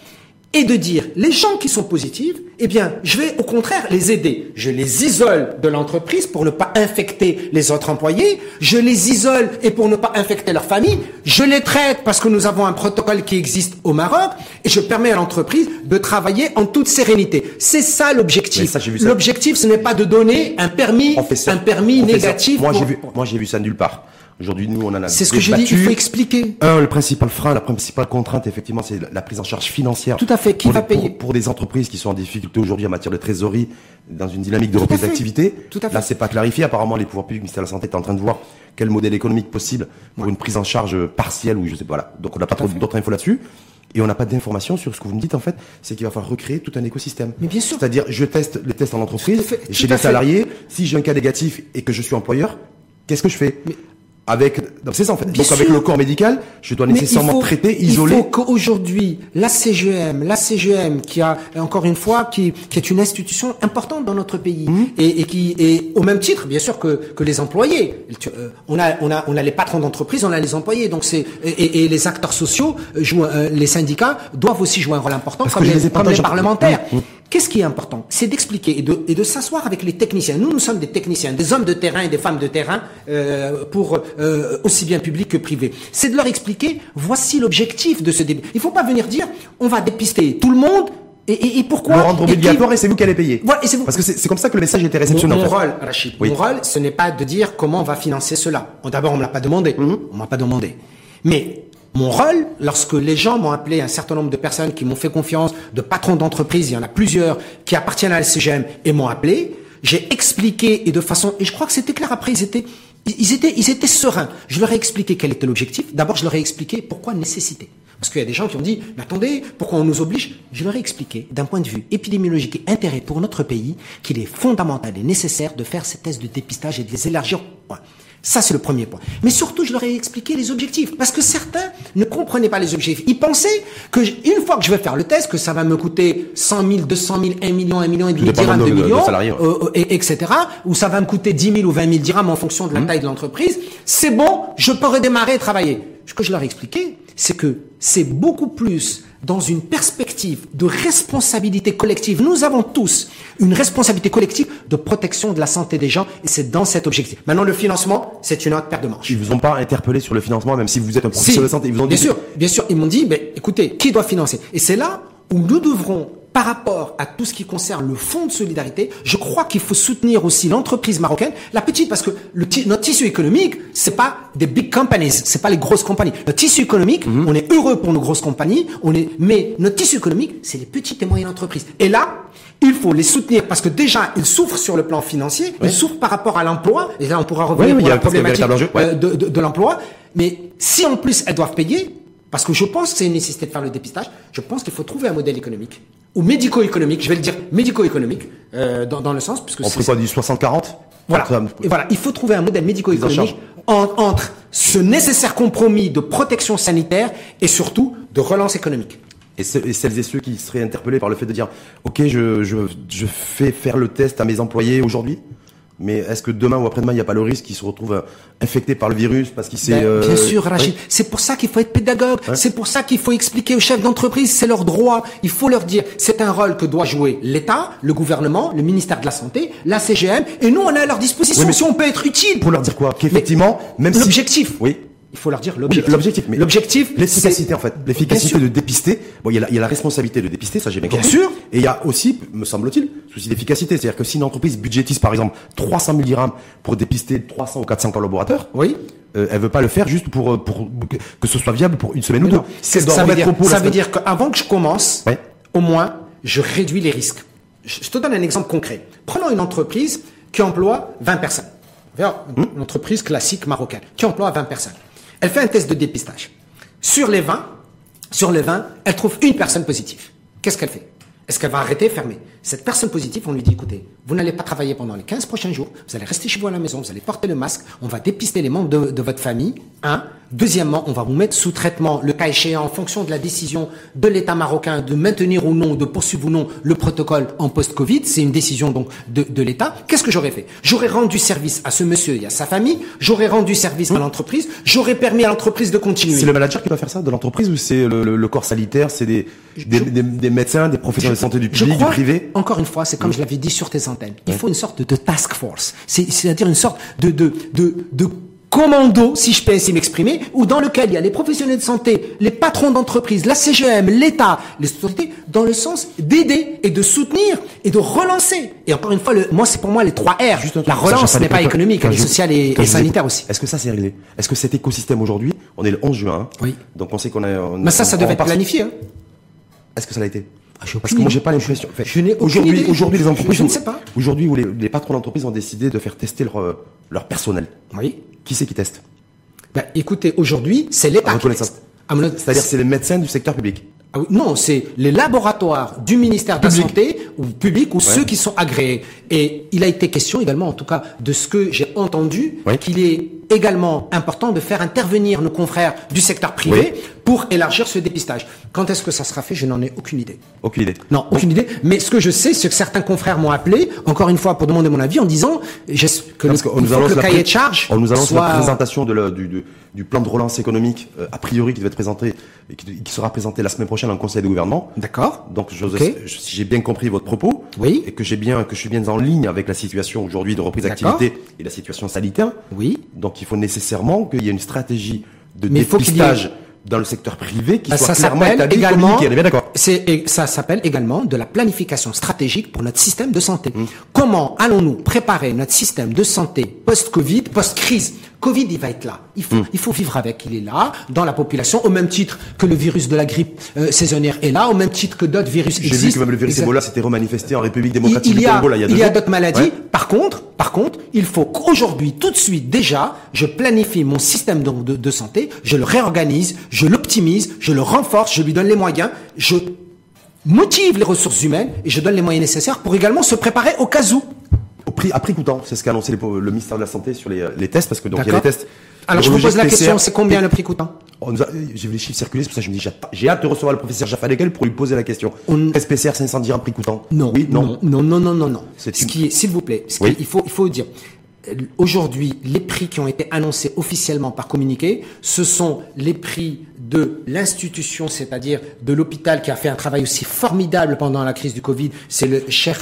et de dire les gens qui sont positifs, eh bien, je vais au contraire les aider. Je les isole de l'entreprise pour ne pas infecter les autres employés. Je les isole et pour ne pas infecter leur famille. Je les traite parce que nous avons un protocole qui existe au Maroc et je permets à l'entreprise de travailler en toute sérénité. C'est ça l'objectif. L'objectif, ce n'est pas de donner un permis, un permis négatif. Moi, j'ai vu, moi, j'ai vu ça nulle part. Aujourd'hui, nous, on en a C'est ce que j'ai dit, il faut expliquer. Un, le principal frein, la principale contrainte, effectivement, c'est la prise en charge financière. Tout à fait. Qui va payer pour, des entreprises qui sont en difficulté aujourd'hui en matière de trésorerie, dans une dynamique de reprise d'activité. Tout à fait. Là, c'est pas clarifié. Apparemment, les pouvoirs publics, le ministère de la Santé est en train de voir quel modèle économique possible pour une prise en charge partielle ou je sais pas. Voilà. Donc, on n'a pas trop d'autres infos là-dessus. Et on n'a pas d'informations sur ce que vous me dites en fait, c'est qu'il va falloir recréer tout un écosystème. Mais bien sûr. C'est-à-dire, je teste les tests en entreprise, chez les salariés. Si j'ai un cas négatif et que je suis employeur, qu'est-ce que je fais? Avec c'est ça en fait. Donc avec le corps médical, je dois nécessairement traiter, isoler. Il faut qu'aujourd'hui la CGM, la CGM qui a encore une fois qui, qui est une institution importante dans notre pays mmh. et, et, qui est au même titre bien sûr que, que les employés. Euh, on a on a on a les patrons d'entreprise, on a les employés. Donc c'est et, et, les acteurs sociaux jouent euh, les syndicats doivent aussi jouer un rôle important comme, les, comme les, parlementaires. Mmh. Qu'est-ce qui est important? C'est d'expliquer et de, et de s'asseoir avec les techniciens. Nous, nous sommes des techniciens, des hommes de terrain et des femmes de terrain, euh, pour euh, aussi bien public que privé. C'est de leur expliquer, voici l'objectif de ce débat. Il ne faut pas venir dire, on va dépister tout le monde, et, et, pourquoi Le rendre obligatoire et, c'est vous qui allez payer. Voilà, et c'est vous. Parce que c'est comme ça que le message était réceptionné. Mon, mon rôle, Rachid, mon rôle, ce n'est pas de dire comment on va financer cela. D'abord, on me l'a pas demandé. Mm-hmm. On m'a pas demandé. Mais mon rôle, lorsque les gens m'ont appelé, un certain nombre de personnes qui m'ont fait confiance, de patrons d'entreprise, il y en a plusieurs qui appartiennent à la CGM et m'ont appelé, j'ai expliqué et de façon, et je crois que c'était clair après, ils étaient, ils étaient, ils étaient sereins. Je leur ai expliqué quel était l'objectif. D'abord, je leur ai expliqué pourquoi nécessité. Parce qu'il y a des gens qui ont dit, mais attendez, pourquoi on nous oblige? Je leur ai expliqué, d'un point de vue épidémiologique et intérêt pour notre pays, qu'il est fondamental et nécessaire de faire ces tests de dépistage et de les élargir. Ça, c'est le premier point. Mais surtout, je leur ai expliqué les objectifs. Parce que certains ne comprenaient pas les objectifs. Ils pensaient que, une fois que je vais faire le test, que ça va me coûter 100 000, 200 000, 1 million, 1 million et demi de dirhams, 2 millions, euh, et, etc. Ou ça va me coûter 10 000 ou 20 000 dirhams en fonction de la mmh. taille de l'entreprise. C'est bon, je peux redémarrer et travailler. Ce que je leur ai expliqué, c'est que c'est beaucoup plus dans une perspective de responsabilité collective. Nous avons tous une responsabilité collective de protection de la santé des gens et c'est dans cet objectif. Maintenant, le financement, c'est une autre paire de manches. Ils vous ont pas interpellé sur le financement, même si vous êtes un professionnel de santé. Ils vous ont dit... Bien sûr, bien sûr. Ils m'ont dit, mais écoutez, qui doit financer? Et c'est là où nous devrons par rapport à tout ce qui concerne le fonds de solidarité, je crois qu'il faut soutenir aussi l'entreprise marocaine, la petite, parce que le notre tissu économique, c'est pas des big companies, c'est pas les grosses compagnies. Notre tissu économique, mhm. on est heureux pour nos grosses compagnies, on est, mais notre tissu économique, c'est les petites et moyennes entreprises. Et là, il faut les soutenir parce que déjà, ils souffrent sur le plan financier, ils souffrent par rapport à l'emploi, et là, on pourra revenir oui, la problématique euh, de, de, de l'emploi. Mais si en plus elles doivent payer, parce que je pense que c'est une nécessité de faire le dépistage, je pense qu'il faut trouver un modèle économique ou médico-économique, je vais le dire médico-économique, euh, dans, dans, le sens, puisque on fait quoi du 60-40 Voilà. Et voilà, il faut trouver un modèle médico-économique entre ce nécessaire compromis de protection sanitaire et surtout de relance économique. Et, celles et ceux qui seraient interpellés par le fait de dire, ok, je, je, je fais faire le test à mes employés aujourd'hui? Mais est-ce que demain ou après-demain, il n'y a pas le risque qu'ils se retrouvent infectés par le virus parce qu'il s'est... Ben, bien euh, sûr, Rachid. C'est pour ça qu'il faut être pédagogue. C'est pour ça qu'il faut expliquer aux chefs d'entreprise, c'est leur droit. Il faut leur dire, c'est un rôle que doit jouer l'État, le gouvernement, le ministère de la Santé, la CGM, et nous, on est à leur disposition si on peut être utile. Pour leur dire quoi? Qu'effectivement, même si... L'objectif. Oui il faut leur dire l'objectif. L'objectif, l'efficacité en fait, l'efficacité de dépister. Bon, il y, a la, il y a la responsabilité de dépister, ça j'ai bien, bien sûr. Et il y a aussi, me semble-t-il, souci d'efficacité, c'est-à-dire que si une entreprise budgétise par exemple 300 000 dirhams pour dépister 300 ou 400 collaborateurs, oui. Euh, elle veut pas le faire juste pour, euh, pour que ce soit viable pour une semaine ou deux. ça, veut dire, ça veut dire qu'avant que je commence, au moins, je réduis les risques. Je te donne un exemple concret. Prenons une entreprise qui emploie 20 personnes. Une entreprise classique marocaine qui emploie 20 personnes. Elle fait un test de dépistage. Sur les 20, sur les 20, elle trouve une personne positive. Qu'est-ce qu'elle fait? Est-ce qu'elle va arrêter, fermer? Cette personne positive, on lui dit, écoutez, vous n'allez pas travailler pendant les 15 prochains jours, vous allez rester chez vous à la maison, vous allez porter le masque, on va dépister les membres de, de votre famille, un. Deuxièmement, on va vous mettre sous traitement, le cas échéant, en fonction de la décision de l'État marocain de maintenir ou non, de poursuivre ou non le protocole en post-Covid. C'est une décision donc de, de l'État. Qu'est-ce que j'aurais fait? J'aurais rendu service à ce monsieur et à sa famille. J'aurais rendu service à l'entreprise. J'aurais permis à l'entreprise de continuer. C'est le manager qui doit faire ça de l'entreprise ou c'est le, le, corps sanitaire C'est des, des, des, médecins, des professionnels de santé du public, du privé? Encore une fois, c'est comme je l'avais dit sur tes antennes. Il faut une sorte de task force. C'est-à-dire une sorte de, de, de, de commando, si je peux ainsi m'exprimer, ou dans lequel il y a les professionnels de santé, les patrons d'entreprise, la CGM, l'État, les autorités, dans le sens d'aider et de soutenir et de relancer. Et encore une fois, le, moi, c'est pour moi les trois R. Juste la relance n'est pas économique, elle est sociale et, sanitaire aussi. Est-ce que ça c'est réglé? Est-ce que cet écosystème aujourd'hui, on est le 11 juin, oui. donc on sait qu'on a... Mais ça, ça devait être planifié. Hein. Est-ce que ça l'a été? Ah, Parce que moi, j'ai pas l'impression. aujourd'hui, aujourd'hui, les entreprises, je ne sais pas. Aujourd'hui, où les, les patrons d'entreprise ont décidé de faire tester leur, leur personnel. Oui. Qui c'est qui teste? Ben, Écoutez, aujourd'hui, c'est l'État qui teste. C'est-à-dire c'est les médecins du secteur public ah non, c'est les laboratoires du ministère de la Santé ou public ou ceux qui sont agréés. Et il a été question également, en tout cas, de ce que j'ai entendu, qu'il est également important de faire intervenir nos confrères du secteur privé pour élargir ce dépistage. Quand est-ce que ça sera fait Je n'en ai aucune idée. Aucune idée. Non, aucune idée. Mais ce que je sais, c'est que certains confrères m'ont appelé, encore une fois, pour demander mon avis, en disant que, le, on nous faut que le cahier de charge On nous annonce la présentation de du, du, plan de relance économique, euh, a priori, qui devait être présenté, et qui, sera présenté la semaine prochaine en Conseil de gouvernement. D'accord. Donc, si j'ai bien compris votre propos, oui. et que j'ai bien, que je suis bien en ligne avec la situation aujourd'hui de reprise d'activité et la situation sanitaire. Oui. Donc, il faut nécessairement qu'il y ait une stratégie de dépistage dans le secteur privé qui soit ça clairement établi également, bien d'accord. C'est ça s'appelle également de la planification stratégique pour notre système de santé. Mmh. Comment allons-nous préparer notre système de santé post-Covid, post-crise? Covid, il va être là. Il faut, hmm. il faut vivre avec. Il est là, dans la population, au même titre que le virus de la grippe euh, saisonnière est là, au même titre que d'autres virus existent. J'ai vu que même le virus Ebola s'était remanifesté en République démocratique il, du Congo. il y a, il y a d'autres maladies. Par contre, par contre, il faut qu'aujourd'hui, tout de suite, déjà, je planifie mon système de, de, de santé, je le réorganise, je l'optimise, je le renforce, je lui donne les moyens, je motive les ressources humaines et je donne les moyens nécessaires pour également se préparer au cas où prix, à prix coûtant, c'est ce qu'a annoncé le ministère de la Santé sur les, les tests, parce que donc il y a les tests. Alors je vous pose la question, c'est combien le prix coûtant J'ai vu les chiffres circuler, c'est pour ça que je me dis, j'ai hâte de recevoir le professeur Jaffa Lekel pour lui poser la question. On... Test PCR 500 dirhams prix coûtant Non, oui, non, non, non, non, non, non. Ce qui est, s'il vous plaît, ce il faut, il faut dire. Aujourd'hui, les prix qui ont été annoncés officiellement par communiqué, ce sont les prix de l'institution, c'est-à-dire de l'hôpital qui a fait un travail aussi formidable pendant la crise du Covid, c'est le Cheikh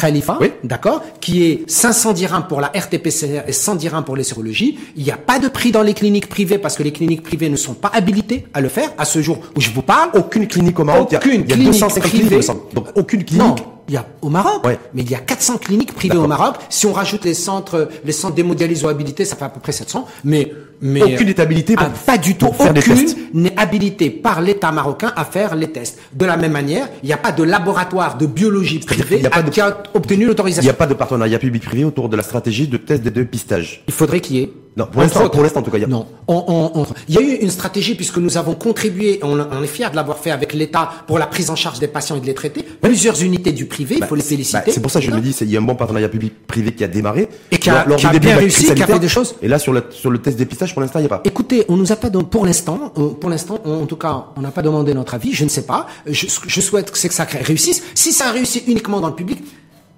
Khalifa, d'accord, qui est 500 dirhams pour la RT-PCR et 100 dirhams pour les sérologies. Il n'y a pas de prix dans les cliniques privées parce que les cliniques privées ne sont pas habilitées à le faire. À ce jour où je vous parle, aucune clinique au Maroc, aucune clinique privée, donc aucune clinique il y a au Maroc, mais il y a 400 cliniques privées au Maroc. Si on rajoute les centres, les centres démodélisés ou habilités, ça fait à peu près 700. Mais, mais aucune est habilitée pour, ah, pas du tout. aucune n'est habilitée par l'État marocain à faire les tests. De la même manière, il n'y a pas de laboratoire de biologie privé qui a obtenu l'autorisation. Il n'y a pas de partenariat public-privé autour de la stratégie de test de dépistage. Il faudrait qu'il y ait. Non, pour l'instant, pour l'instant en tout cas. Il y a... Non, il y a eu une stratégie puisque nous avons contribué, on, on est fiers de l'avoir fait avec l'État pour la prise en charge des patients et de les traiter. Plusieurs unités du privé, il bah, faut les féliciter. Bah, c'est pour ça que je me dis, il y a un bon partenariat public-privé qui a démarré et qui a, qui a bien réussi, qui a fait des choses. Et là, sur le sur le test dépistage, pour l'instant, il n'y a pas. Écoutez, on nous a pas pour l'instant, pour l'instant, en tout cas, on n'a pas demandé notre avis. Je ne sais pas. Je, je souhaite que, que ça réussisse. Si ça réussit uniquement dans le public,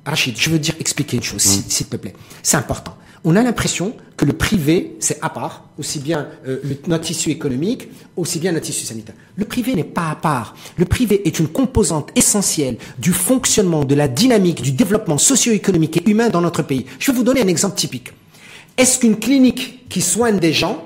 Rachid, je veux dire expliquer une chose, mm. s'il te plaît. C'est important on a l'impression que le privé, c'est à part, aussi bien euh, notre tissu économique, aussi bien notre tissu sanitaire. Le privé n'est pas à part. Le privé est une composante essentielle du fonctionnement, de la dynamique, du développement socio-économique et humain dans notre pays. Je vais vous donner un exemple typique. Est-ce qu'une clinique qui soigne des gens,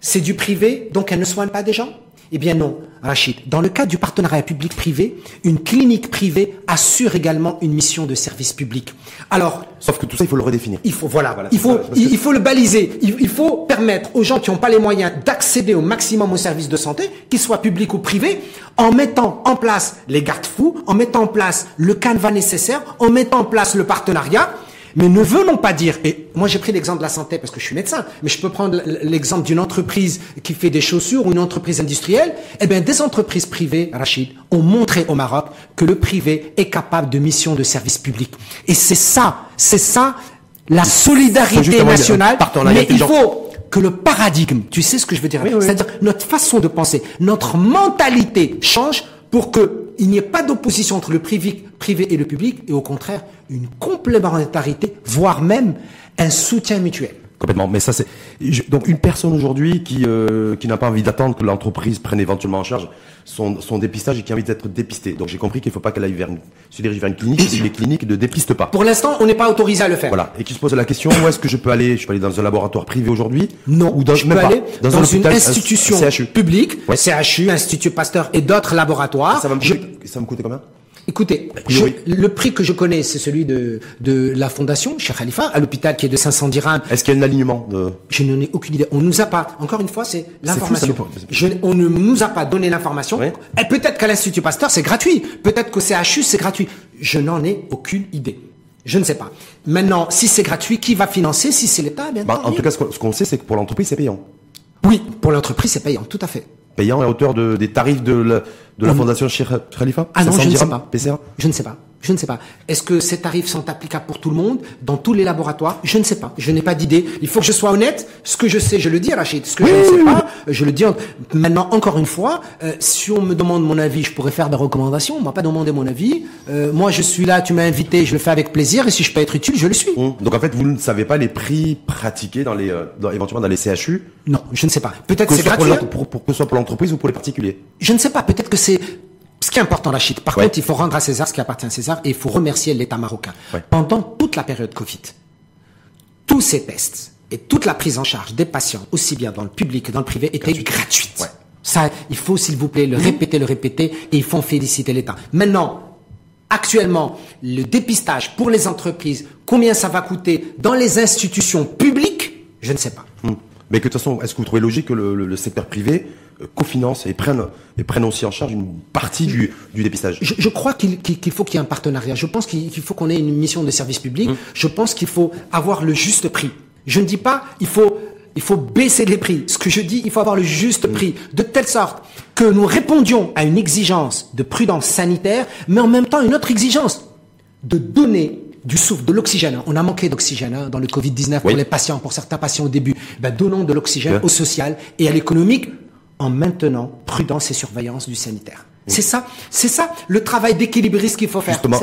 c'est du privé, donc elle ne soigne pas des gens? Eh bien non, Rachid. Dans le cas du partenariat public-privé, une clinique privée assure également une mission de service public. Alors, sauf que tout ça, il faut le redéfinir. Il faut, voilà, il faut, il, faut le baliser. Il, faut permettre aux gens qui n'ont pas les moyens d'accéder au maximum aux services de santé, qu'ils soient publics ou privés, en mettant en place les garde-fous, en mettant en place le canevas nécessaire, en mettant en place le partenariat. Mais ne venons pas dire, et moi j'ai pris l'exemple de la santé parce que je suis médecin, mais je peux prendre l'exemple d'une entreprise qui fait des chaussures ou une entreprise industrielle. Eh bien, des entreprises privées, Rachid, ont montré au Maroc que le privé est capable de missions de service public. Et c'est ça, c'est ça la solidarité nationale. Mais il faut que le paradigme, tu sais ce que je veux dire, c'est-à-dire notre façon de penser, notre mentalité change pour qu'il n'y ait pas d'opposition entre le privé, privé et le public, et au contraire, une complémentarité, voire même un soutien mutuel. Complètement. Mais ça, c'est donc une personne aujourd'hui qui euh, qui n'a pas envie d'attendre que l'entreprise prenne éventuellement en charge son, son dépistage et qui a envie d'être dépistée. Donc j'ai compris qu'il ne faut pas qu'elle aille vers une, se dirige vers une clinique si les cliniques ne dépistent pas. Pour l'instant, on n'est pas autorisé à le faire. Voilà. Et qui se pose la question où est-ce que je peux aller? Je peux aller dans un laboratoire privé aujourd'hui? Non. Ou dans, je peux aller dans, une institution publique, CHU, Institut Pasteur et d'autres laboratoires. Ça va me coûter, ça va me coûter combien? Écoutez, le prix que je connais, c'est celui de, de la fondation, chez Khalifa, à l'hôpital qui est de 500 dirhams. Est-ce qu'il y a un alignement de... Je n'en ai aucune idée. On nous a pas, encore une fois, c'est l'information. On ne nous a pas donné l'information. Et peut-être qu'à l'Institut Pasteur, c'est gratuit. Peut-être qu'au CHU, c'est gratuit. Je n'en ai aucune idée. Je ne sais pas. Maintenant, si c'est gratuit, qui va financer Si c'est l'État, bien bah, En tout cas, ce qu'on sait, c'est que pour l'entreprise, c'est payant. Oui, pour l'entreprise, c'est payant, tout à fait payant à hauteur de, des tarifs de la, de la fondation Cheikh Khalifa? Ah non, je ne sais pas. Je ne sais pas. Je ne sais pas. Est-ce que ces tarifs sont applicables pour tout le monde, dans tous les laboratoires? Je ne sais pas. Je n'ai pas d'idée. Il faut que je sois honnête. Ce que je sais, je le dis, Rachid. Ce que je ne sais pas, je le dis. Maintenant, encore une fois, euh, si on me demande mon avis, je pourrais faire des recommandations. On m'a pas demandé mon avis. Euh, moi, je suis là, tu m'as invité, je le fais avec plaisir. Et si je peux être utile, je le suis. Mmh. Donc en fait, vous ne savez pas les prix pratiqués dans les, euh, dans, éventuellement dans les CHU Non, je ne sais pas. Peut-être c'est gratuit. Pour, pour, que ce soit pour l'entreprise ou pour les particuliers? Je ne sais pas. Peut-être que c'est ce qui est important, Rachid. Par contre, il faut rendre à César ce qui appartient à César et il faut remercier l'État marocain. Pendant toute la période Covid, tous ces tests et toute la prise en charge des patients, aussi bien dans le public que dans le privé, étaient gratuites. Ça, il faut, s'il vous plaît, le répéter, le répéter, et il faut en féliciter l'État. Maintenant, actuellement, le dépistage pour les entreprises, combien ça va coûter dans les institutions publiques, je ne sais pas. Hmm. Mais que de toute façon, est-ce que vous trouvez logique que le secteur privé cofinancent et prennent, et prennent aussi en charge une partie du, du dépistage je, je crois qu'il faut qu'il y ait un partenariat. Je pense qu'il faut qu'on ait une mission de service public. Mmh. Je pense qu'il faut avoir le juste prix. Je ne dis pas il faut il faut baisser les prix. Ce que je dis, il faut avoir le juste mmh. prix, de telle sorte que nous répondions à une exigence de prudence sanitaire, mais en même temps une autre exigence de donner du souffle, de l'oxygène. On a manqué d'oxygène hein, dans le Covid-19 pour les patients, pour certains patients au début. Ben, donnons de l'oxygène au social et à l'économique en maintenant prudence et surveillance du sanitaire. C'est ça, c'est ça le travail d'équilibriste qu'il faut faire. Justement,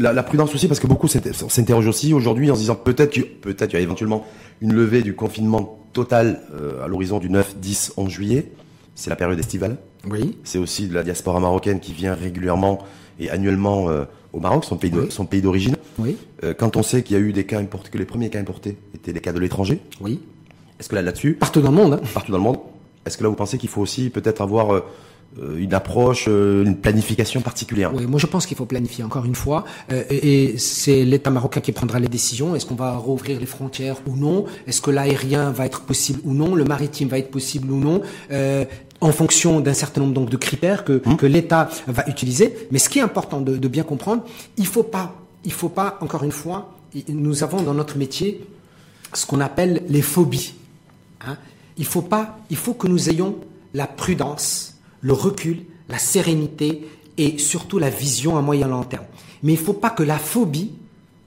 la, la, prudence aussi, parce que beaucoup s'interrogent aussi aujourd'hui en se disant peut-être peut-être il y a éventuellement une levée du confinement total euh, à l'horizon du 9, 10, 11 juillet. C'est la période estivale. Oui. C'est aussi de la diaspora marocaine qui vient régulièrement et annuellement euh, au Maroc, son pays, son pays d'origine. Oui. Euh, quand on sait qu'il y a eu des cas importés, que les premiers cas importés étaient les cas de l'étranger. Oui. Est-ce que là, là-dessus. Partout dans le monde. Hein. Partout dans le monde. Est-ce que là, vous pensez qu'il faut aussi peut-être avoir euh, une approche, euh, une planification particulière? Oui, moi je pense qu'il faut planifier encore une fois, euh, et, c'est l'État marocain qui prendra les décisions. Est-ce qu'on va rouvrir les frontières ou non? Est-ce que l'aérien va être possible ou non? Le maritime va être possible ou non? En fonction d'un certain nombre donc de critères que, que l'État va utiliser. Mais ce qui est important de, de bien comprendre, il faut pas, il faut pas encore une fois, nous avons dans notre métier ce qu'on appelle les phobies. Hein il faut pas, il faut que nous ayons la prudence, le recul, la sérénité et surtout la vision à moyen long terme. Mais il ne faut pas que la phobie,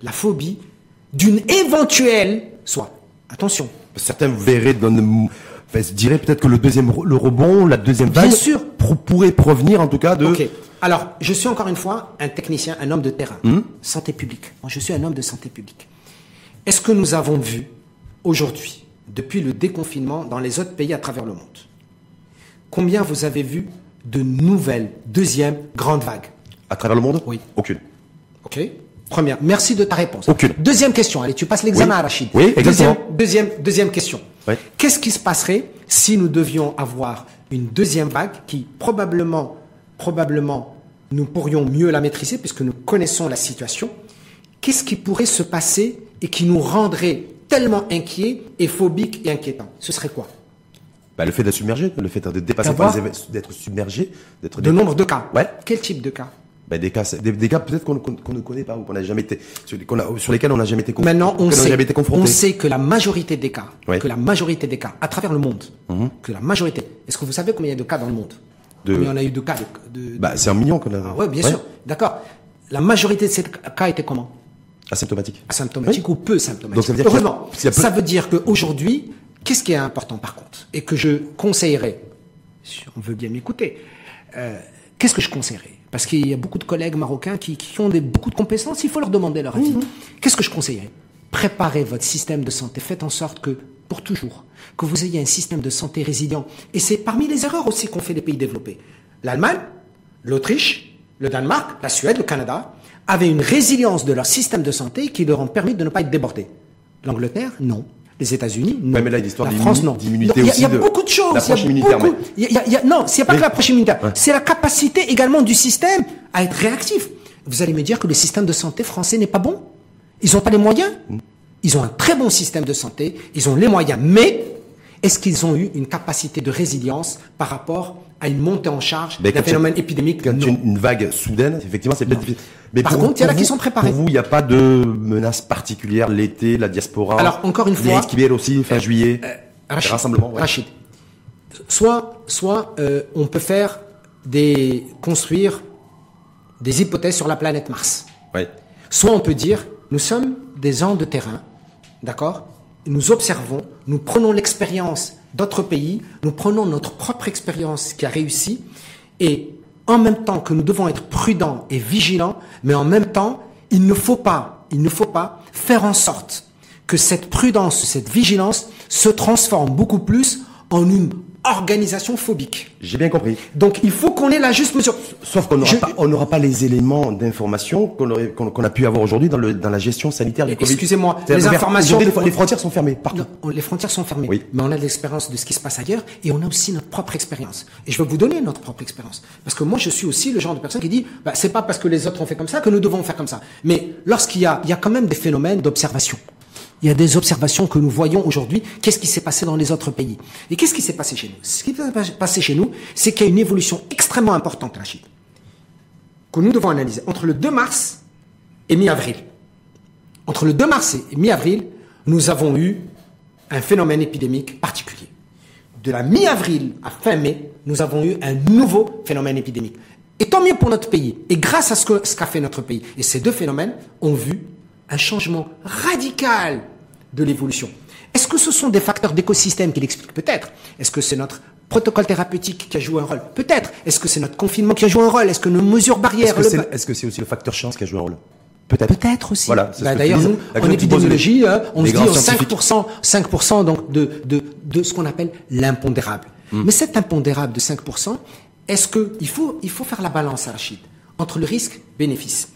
la phobie d'une éventuelle soit. Attention. Certains verraient, diraient peut-être que le deuxième, le rebond, la deuxième vague, Bien sûr. pourrait provenir en tout cas de. Alors, je suis encore une fois un technicien, un homme de terrain, hmm? santé publique. Moi, je suis un homme de santé publique. Est-ce que nous avons vu aujourd'hui depuis le déconfinement dans les autres pays à travers le monde. Combien vous avez vu de nouvelles deuxième grande vague? À travers le monde? Oui. Aucune. Ok. Première. Merci de ta réponse. Aucune. Deuxième question. Allez, tu passes l'examen à Rachid. Oui, exactement. Deuxième, deuxième, question. Qu'est-ce qui se passerait si nous devions avoir une deuxième vague qui probablement, probablement, nous pourrions mieux la maîtriser puisque nous connaissons la situation? Qu'est-ce qui pourrait se passer et qui nous rendrait tellement inquiet et phobique et inquiétant. Ce serait quoi? Bah, Le fait d'être submergé, le fait de dépasser d'être submergé, d'être... De nombre de cas Ouais. Quel type de cas? Bah, des cas, des, cas peut-être qu'on ne connaît pas ou qu'on n'a jamais été, sur, sur, lesquels on n'a jamais été confronté. Maintenant, on sait, on sait que la majorité des cas, que la majorité des cas, à travers le monde, mhm. que la majorité. Est-ce que vous savez combien il y a de cas dans le monde? De... Combien on a eu de cas de, Bah, c'est un million qu'on a. Ah ouais, bien sûr. D'accord. La majorité de ces cas étaient comment? Asymptomatique. Asymptomatique ou peu symptomatique. ça veut dire Heureusement, ça veut dire qu'aujourd'hui, qu'est-ce qui est important par contre Et que je conseillerais, si on veut bien m'écouter, euh, qu'est-ce que je conseillerais? Parce qu'il y a beaucoup de collègues marocains qui, ont des, beaucoup de compétences, il faut leur demander leur avis. Mhm. Qu'est-ce que je conseillerais? Préparez votre système de santé, faites en sorte que, pour toujours, que vous ayez un système de santé résilient. Et c'est parmi les erreurs aussi qu'ont fait les pays développés. L'Allemagne, l'Autriche, le Danemark, la Suède, le Canada, avaient une résilience de leur système de santé qui leur ont permis de ne pas être débordés. L'Angleterre, non. Les États-Unis, non. mais là, la France, non. Il y, a beaucoup de choses. L'approche immunitaire. Beaucoup, y a, y a, non, c'est pas que l'approche immunitaire. C'est la capacité également du système à être réactif. Vous allez me dire que le système de santé français n'est pas bon Ils n'ont pas les moyens mm. Ils ont un très bon système de santé, ils ont les moyens, mais est-ce qu'ils ont eu une capacité de résilience par rapport à une montée en charge d'un phénomène épidémique? Quand une, une vague soudaine, effectivement, c'est peut-être difficile. Mais par contre, il y en a qui sont préparés. Pour vous, il n'y a pas de menace particulière l'été, la diaspora Alors, encore une fois... Les aussi, fin juillet, euh, Rachid, rassemblement. Rachid, soit, soit euh, on peut faire des... construire des hypothèses sur la planète Mars. Soit on peut dire, nous sommes des gens de terrain, d'accord Nous observons, nous prenons l'expérience d'autres pays, nous prenons notre propre expérience qui a réussi, et en même temps que nous devons être prudents et vigilants, mais en même temps, il ne faut pas, il ne faut pas faire en sorte que cette prudence, cette vigilance se transforme beaucoup plus en une organisation phobique. J'ai bien compris. Donc il faut qu'on ait la juste mesure. Sauf qu'on n'aura pas, on n'aura pas les éléments d'information qu'on a pu avoir aujourd'hui dans, le, dans la gestion sanitaire du Covid. Excusez-moi, les informations. Les, frontières sont fermées partout. les frontières sont fermées. Oui. Mais on a l'expérience de ce qui se passe ailleurs et on a aussi notre propre expérience. Et je vais vous donner notre propre expérience. Parce que moi, je suis aussi le genre de personne qui dit, bah, c'est pas parce que les autres ont fait comme ça que nous devons faire comme ça. Mais lorsqu'il y a, il y a quand même des phénomènes d'observation il y a des observations que nous voyons aujourd'hui. Qu'est-ce qui s'est passé dans les autres pays Et qu'est-ce qui s'est passé chez nous Ce qui s'est passé chez nous, c'est qu'il y a une évolution extrêmement importante, Rachid, que nous devons analyser entre le 2 mars et mi-avril. Entre le 2 mars et mi-avril, nous avons eu un phénomène épidémique particulier. De la mi-avril à fin mai, nous avons eu un nouveau phénomène épidémique. Et tant mieux pour notre pays. Et grâce à ce qu'a fait notre pays. Et ces deux phénomènes ont vu un changement radical de l'évolution. Est-ce que ce sont des facteurs d'écosystème qui l'expliquent Peut-être? Est-ce que c'est notre protocole thérapeutique qui a joué un rôle? Peut-être. Est-ce que c'est notre confinement qui a joué un rôle? Est-ce que nos mesures barrières Est-ce que c'est aussi le facteur chance qui a joué un rôle? Peut-être. Peut-être aussi. Voilà, bah, D'ailleurs, nous, en épidémiologie, hein, on se dit 5%, 5% donc de, de, de ce qu'on appelle l'impondérable. Hmm. Mais cet impondérable de 5%, est-ce que il faut, il faut faire la balance, Rachid, entre le risque bénéfice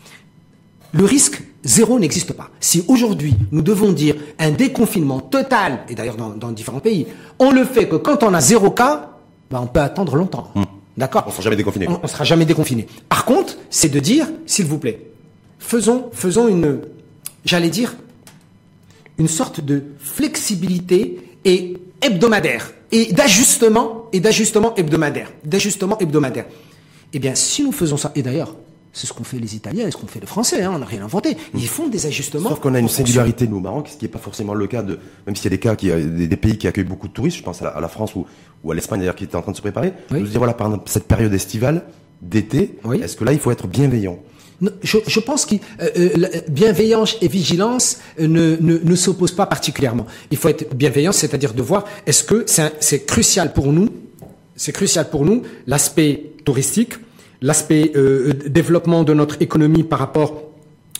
le risque zéro n'existe pas. Si aujourd'hui nous devons dire un déconfinement total, et d'ailleurs dans, différents pays, on le fait que quand on a zéro cas, ben on peut attendre longtemps. Hmm. D'accord On sera jamais déconfiné. On, ne sera jamais déconfiné. Par contre, c'est de dire, s'il vous plaît, faisons, faisons une, j'allais dire, une sorte de flexibilité et hebdomadaire et d'ajustement et d'ajustement hebdomadaire, d'ajustement hebdomadaire. Eh bien, si nous faisons ça, et d'ailleurs, c'est ce qu'ont fait les Italiens et ce qu'ont fait les Français. Hein, on n'a rien inventé. Ils font des ajustements. Sauf qu'on a une singularité, nous, au Maroc, ce qui n'est pas forcément le cas de, même s'il y a des cas qui, des, pays qui accueillent beaucoup de touristes, je pense à la, France ou, ou à l'Espagne d'ailleurs qui était en train de se préparer. Oui. dire, voilà, par exemple, cette période estivale, d'été, est-ce que là, il faut être bienveillant? Je, je, pense que euh, euh bienveillance et vigilance ne, ne, ne s'opposent pas particulièrement. Il faut être bienveillant, c'est-à-dire de voir est-ce que c'est crucial pour nous, c'est crucial pour nous l'aspect touristique, l'aspect euh, euh, développement de notre économie par rapport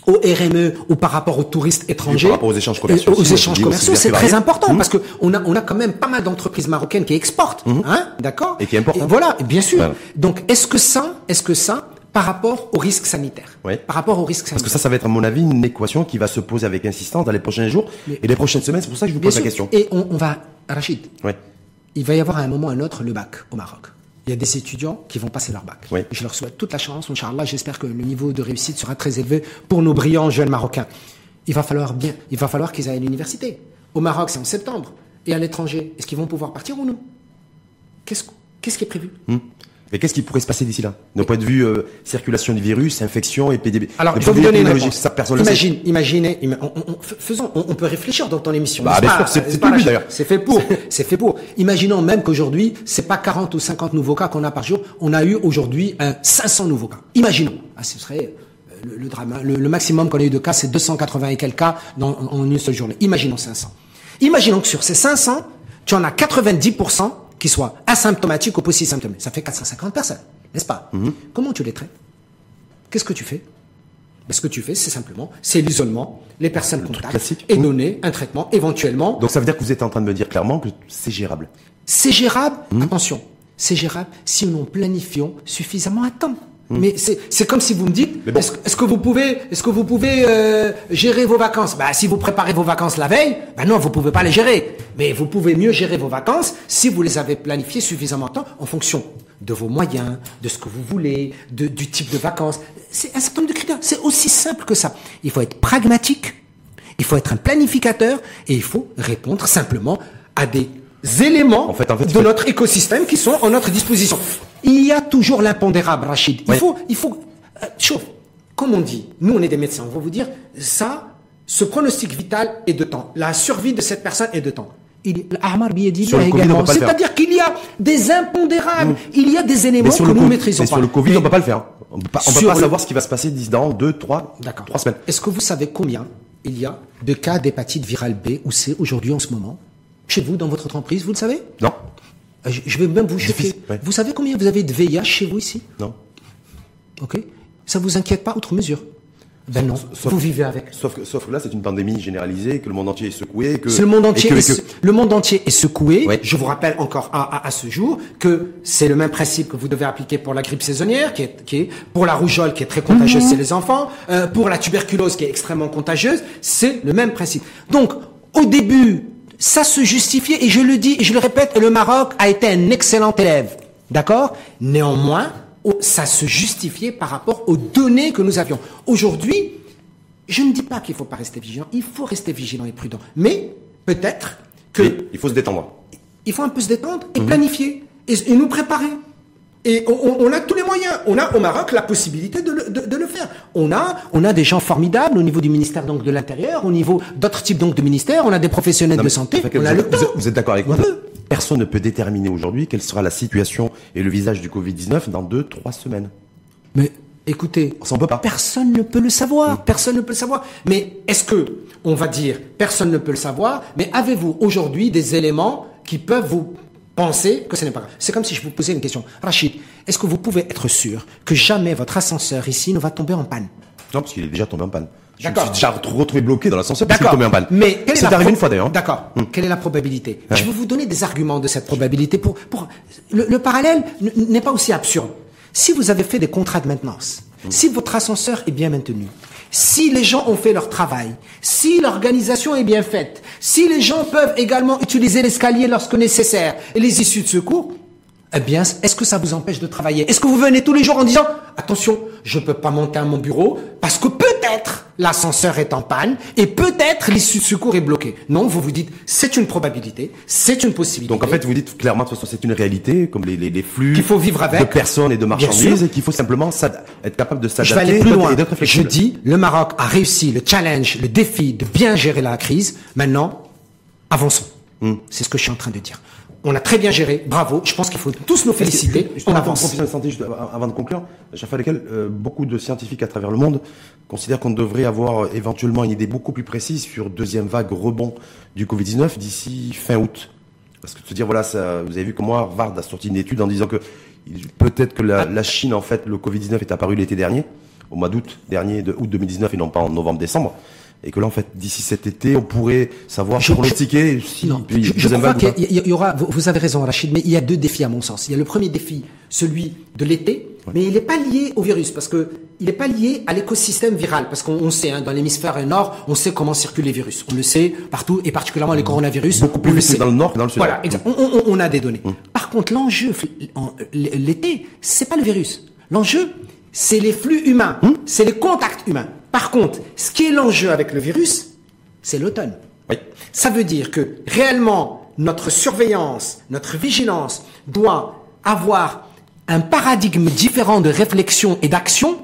au RME ou par rapport aux touristes étrangers, par rapport aux échanges commerciaux, aux échanges commerciaux, c'est très important mmh. parce que on a on a quand même pas mal d'entreprises marocaines qui exportent, mmh. hein, d'accord? Et qui importent. Voilà, bien sûr. Donc est-ce que ça, est-ce que ça, par rapport au risque sanitaire, oui. par rapport au risque sanitaire. Parce que ça, ça va être à mon avis une équation qui va se poser avec insistance dans les prochains jours et les prochaines semaines. C'est pour ça que je vous pose la question. Et on, on va, Rachid. Oui. Il va y avoir à un moment ou un autre le bac au Maroc il y a des étudiants qui vont passer leur bac. Oui. Je leur souhaite toute la chance, Inch'Allah. J'espère que le niveau de réussite sera très élevé pour nos brillants jeunes Marocains. Il va falloir bien, il va falloir qu'ils aillent à l'université. Au Maroc, c'est en septembre. Et à l'étranger, est-ce qu'ils vont pouvoir partir ou non? Qu'est-ce qu'est-ce qui est prévu? Hmm. Mais qu'est-ce qui pourrait se passer d'ici là? D'un point de vue euh, circulation du virus, infection, épidémie. Alors, je vais vous donner une réponse. Ça, personne Imagine, imaginez, on, faisons, on, peut réfléchir dans ton émission. Bah, c'est pas d'ailleurs. C'est fait pour. c'est fait pour. Imaginons même qu'aujourd'hui, c'est pas 40 ou 50 nouveaux cas qu'on a par jour. On a eu aujourd'hui un 500 nouveaux cas. Imaginons. Ah, ce serait euh, le, drame. Hein. Le, maximum qu'on a eu de cas, c'est 280 et quelques cas dans, en une seule journée. Imaginons 500. Imaginons que sur ces 500, tu en as 90% qui soient asymptomatiques ou post-symptomatiques. Ça fait 450 personnes, n'est-ce pas mhm. Comment tu les traites Qu'est-ce que tu fais ben, Ce que tu fais, c'est simplement, c'est l'isolement, les personnes contacts, et donner un traitement éventuellement. Donc ça veut dire que vous êtes en train de me dire clairement que c'est gérable. C'est gérable, mhm. attention, c'est gérable si nous planifions suffisamment à temps. Hmm. Mais c'est comme si vous me dites, est-ce que vous pouvez, est-ce que vous pouvez euh, gérer vos vacances? Bah, si vous préparez vos vacances la veille, bah non, vous pouvez pas les gérer. Mais vous pouvez mieux gérer vos vacances si vous les avez planifiées suffisamment de temps en fonction de vos moyens, de ce que vous voulez, de, du type de vacances. C'est un certain nombre de critères. C'est aussi simple que ça. Il faut être pragmatique, il faut être un planificateur et il faut répondre simplement à des éléments de notre écosystème qui sont en notre disposition. Il y a toujours l'impondérable, Rachid. Il faut, il faut, euh, comme on dit, nous on est des médecins, on va vous dire, ça, ce pronostic vital est de temps. La survie de cette personne est de temps. C'est-à-dire qu'il y a des impondérables, il y a des éléments que nous ne maîtrisons pas. sur le Covid, on ne peut pas le faire. On peut pas, on peut pas savoir ce qui va se passer dans deux, trois, trois semaines. Est-ce que vous savez combien il y a de cas d'hépatite virale B ou C aujourd'hui en ce moment? Chez vous, dans votre entreprise, vous le savez? Non. Euh, je vais même vous choquer. Vous savez combien vous avez de VIH chez vous ici? Non. Ok. Ça vous inquiète pas outre mesure? Ben non, vous vivez avec. Sauf que, sauf que là, c'est une pandémie généralisée, que le monde entier est secoué, que le monde entier, est, le monde entier est secoué. Je vous rappelle encore à, à, ce jour que c'est le même principe que vous devez appliquer pour la grippe saisonnière, qui est, qui est pour la rougeole, qui est très contagieuse c'est mhm. les enfants, euh, pour la tuberculose, qui est extrêmement contagieuse, c'est le même principe. Donc, au début, ça se justifiait, et je le dis et je le répète, le Maroc a été un excellent élève, d'accord? Néanmoins, ça se justifiait par rapport aux données que nous avions. Aujourd'hui, je ne dis pas qu'il ne faut pas rester vigilant, il faut rester vigilant et prudent. Mais peut-être que... il faut se détendre. Il faut un peu se détendre et mhm. planifier et, nous préparer. Et on, a tous les moyens. On a au Maroc la possibilité de le, faire. On a, on a des gens formidables au niveau du ministère donc de l'Intérieur, au niveau d'autres types donc de ministères. On a des professionnels de santé. vous, êtes d'accord avec moi Personne ne peut déterminer aujourd'hui quelle sera la situation et le visage du Covid-19 dans deux, trois semaines. Mais écoutez, on peut pas. personne ne peut le savoir. Personne ne peut le savoir. Mais est-ce que, on va dire, personne ne peut le savoir, mais avez-vous aujourd'hui des éléments qui peuvent vous penser que ce n'est pas grave C'est comme si je vous posais une question. Rachid, est-ce que vous pouvez être sûr que jamais votre ascenseur ici ne va tomber en panne? Non, parce qu'il est déjà tombé en panne. Je me suis déjà retrouvé bloqué dans l'ascenseur parce qu'il est tombé en panne. Mais c'est arrivé une fois d'ailleurs. D'accord. Hmm. Quelle est la probabilité? Je vais vous donner des arguments de cette probabilité pour pour le, parallèle n'est pas aussi absurde. Si vous avez fait des contrats de maintenance, hmm. si votre ascenseur est bien maintenu, si les gens ont fait leur travail, si l'organisation est bien faite, si les gens peuvent également utiliser l'escalier lorsque nécessaire et les issues de secours, eh bien, est-ce que ça vous empêche de travailler? Est-ce que vous venez tous les jours en disant attention, je ne peux pas monter à mon bureau parce que peut-être l'ascenseur est en panne et peut-être l'issue de secours est bloquée. Non, vous vous dites c'est une probabilité, c'est une possibilité. Donc en fait, vous dites clairement de toute façon c'est une réalité, comme les, les, flux qu'il faut vivre avec de personnes et de marchandises et qu'il faut simplement être capable de s'adapter. Je vais aller plus loin. Je dis le Maroc a réussi le challenge, le défi de bien gérer la crise. Maintenant, avançons. Hmm. C'est ce que je suis en train de dire. On a très bien géré, bravo. Je pense qu'il faut tous nous féliciter. On avance. de santé, avant de conclure, lesquels euh, beaucoup de scientifiques à travers le monde considèrent qu'on devrait avoir euh, éventuellement une idée beaucoup plus précise sur deuxième vague rebond du Covid-19 d'ici fin août. Parce que se dire, voilà, ça, vous avez vu que moi, Harvard a sorti une étude en disant que peut-être que la, la, Chine, en fait, le Covid-19 est apparu l'été dernier, au mois d'août dernier, de août 2019 et non pas en novembre-décembre et que là en fait d'ici cet été on pourrait savoir je, pronostiquer si non, je, je crois qu'il y, aura vous avez raison Rachid mais il y a deux défis à mon sens. Il y a le premier défi celui de l'été mais il n'est pas lié au virus parce que il n'est pas lié à l'écosystème viral parce qu'on sait hein, dans l'hémisphère nord on sait comment circulent les virus. On le sait partout et particulièrement les coronavirus. Beaucoup plus dans le nord que dans le sud. Voilà on, on, on, a des données. Hum. par contre l'enjeu l'été c'est pas le virus. L'enjeu c'est les flux humains, hum. c'est les contacts humains. Par contre, ce qui est l'enjeu avec le virus, c'est l'automne. Ça veut dire que réellement, notre surveillance, notre vigilance doit avoir un paradigme différent de réflexion et d'action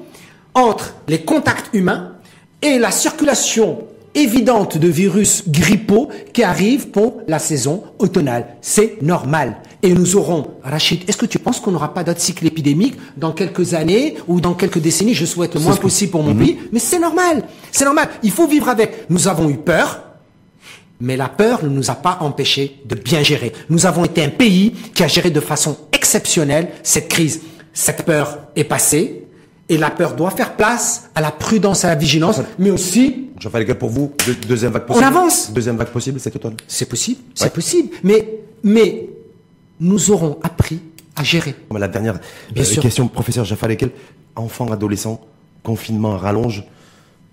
entre les contacts humains et la circulation évidente de virus grippaux qui arrivent pour la saison automnale. C'est normal. Et nous aurons, Rachid, est-ce que tu penses qu'on n'aura pas d'autres cycles épidémiques dans quelques années ou dans quelques décennies? Je souhaite le moins possible pour mon mhm. pays, mais c'est normal. C'est normal. Il faut vivre avec. Nous avons eu peur, mais la peur ne nous a pas empêchés de bien gérer. Nous avons été un pays qui a géré de façon exceptionnelle cette crise. Cette peur est passée. Et la peur doit faire place à la prudence à la vigilance, mais aussi. J'en fais pour vous, deuxième vague possible. On avance. Deuxième vague possible cet automne. C'est possible, c'est possible. Mais, mais, nous aurons appris à gérer. La dernière Bien euh, question, professeur Jaffa, lesquels enfants, adolescents, confinement rallonge,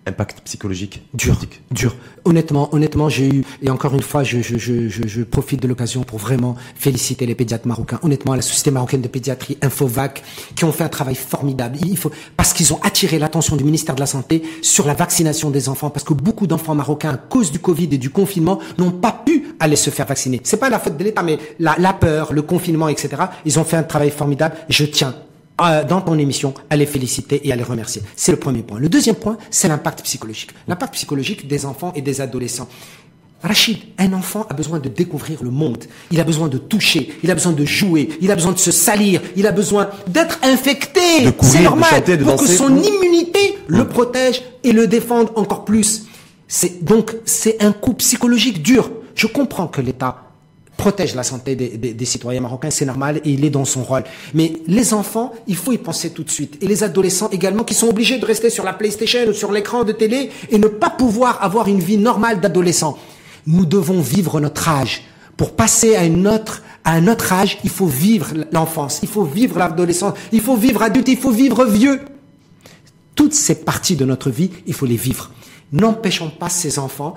impact psychologique dur, dur. Honnêtement, honnêtement, j'ai eu et encore une fois, je, je, je, je profite de l'occasion pour vraiment féliciter les pédiatres marocains. Honnêtement, la société marocaine de pédiatrie, Infovac, qui ont fait un travail formidable. Il faut parce qu'ils ont attiré l'attention du ministère de la santé sur la vaccination des enfants, parce que beaucoup d'enfants marocains, à cause du Covid et du confinement, n'ont pas pu aller se faire vacciner. C'est pas la faute de l'État, mais la, la peur, le confinement, etc. Ils ont fait un travail formidable. Je tiens euh, dans ton émission à les féliciter et à les remercier. C'est le premier point. Le deuxième point, c'est l'impact psychologique. L'impact psychologique des enfants et des adolescents. Rachid, un enfant a besoin de découvrir le monde. Il a besoin de toucher. Il a besoin de jouer. Il a besoin de se salir. Il a besoin d'être infecté. C'est normal. pour que son immunité le protège et le défende encore plus. C'est donc c'est un coup psychologique dur. Je comprends que l'État protège la santé des, citoyens marocains, c'est normal et il est dans son rôle. Mais les enfants, il faut y penser tout de suite. Et les adolescents également qui sont obligés de rester sur la PlayStation ou sur l'écran de télé et ne pas pouvoir avoir une vie normale d'adolescent. Nous devons vivre notre âge. Pour passer à un autre âge, il faut vivre l'enfance, il faut vivre l'adolescence, il faut vivre adulte, il faut vivre vieux. Toutes ces parties de notre vie, il faut les vivre. N'empêchons pas ces enfants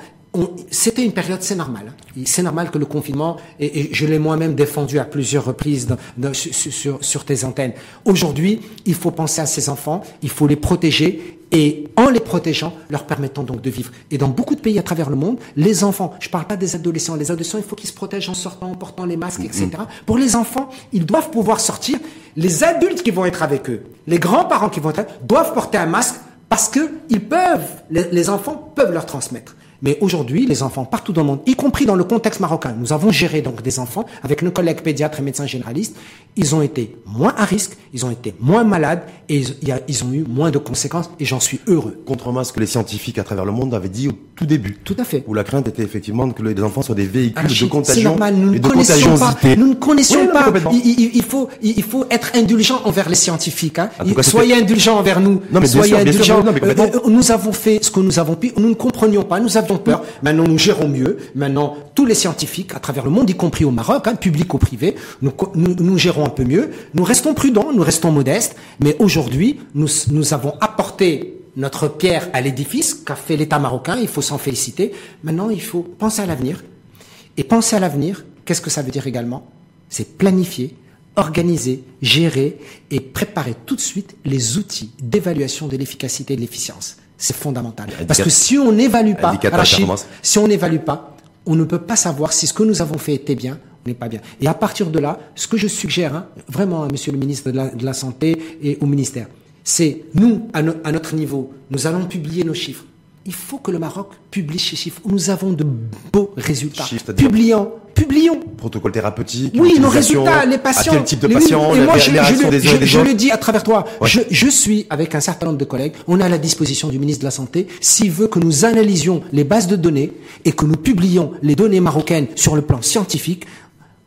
c'était une période, c'est normal. Hein. C'est normal que le confinement, et, je l'ai moi-même défendu à plusieurs reprises sur, sur, tes antennes. Aujourd'hui, il faut penser à ces enfants, il faut les protéger, et en les protégeant, leur permettant donc de vivre. Et dans beaucoup de pays à travers le monde, les enfants, je ne parle pas des adolescents, les adolescents, il faut qu'ils se protègent en sortant, en portant les masques, etc. Mm-hmm. Pour les enfants, ils doivent pouvoir sortir. Les adultes qui vont être avec eux, les grands-parents qui vont être, doivent porter un masque parce que ils peuvent, les enfants peuvent leur transmettre. Mais aujourd'hui, les enfants partout dans le monde, y compris dans le contexte marocain, nous avons géré donc des enfants avec nos collègues pédiatres et médecins généralistes. Ils ont été moins à risque, ils ont été moins malades et ils, ont eu moins de conséquences et j'en suis heureux. Contrairement à ce que les scientifiques à travers le monde avaient dit au tout début. Tout à fait. Où la crainte était effectivement que les enfants soient des véhicules de contagion normal, nous et de contagiosité. Nous ne connaissions pas. Il, faut, il faut être indulgent envers les scientifiques. Hein. soyez indulgents envers nous. Non, mais soyez indulgents. Euh, euh, nous avons fait ce que nous avons pu. Nous ne comprenions pas. Nous avions peur. Maintenant, nous gérons mieux. Maintenant, tous les scientifiques à travers le monde, y compris au Maroc, hein, public ou privé, nous, gérons un peu mieux. Nous restons prudents, nous restons modestes. Mais aujourd'hui, nous, nous avons apporté notre pierre à l'édifice qu'a fait l'État marocain, il faut s'en féliciter. Maintenant, il faut penser à l'avenir. Et penser à l'avenir, qu'est-ce que ça veut dire également? C'est planifier, organiser, gérer et préparer tout de suite les outils d'évaluation de l'efficacité et de l'efficience. C'est fondamental. Parce que si on n'évalue pas, si on n'évalue pas, on ne peut pas savoir si ce que nous avons fait était bien ou n'est pas bien. Et à partir de là, ce que je suggère, hein, vraiment à Monsieur le ministre de la Santé et au ministère, c'est nous, à, notre niveau, nous allons publier nos chiffres. Il faut que le Maroc publie ses chiffres. Nous avons de beaux résultats. Publions, publions. Protocole thérapeutique. Oui, nos résultats, les patients. À quel type de patients, et moi, je, le dis à travers toi. Je, je, suis avec un certain nombre de collègues. On est à la disposition du ministre de la Santé s'il veut que nous analysions les bases de données et que nous publions les données marocaines sur le plan scientifique.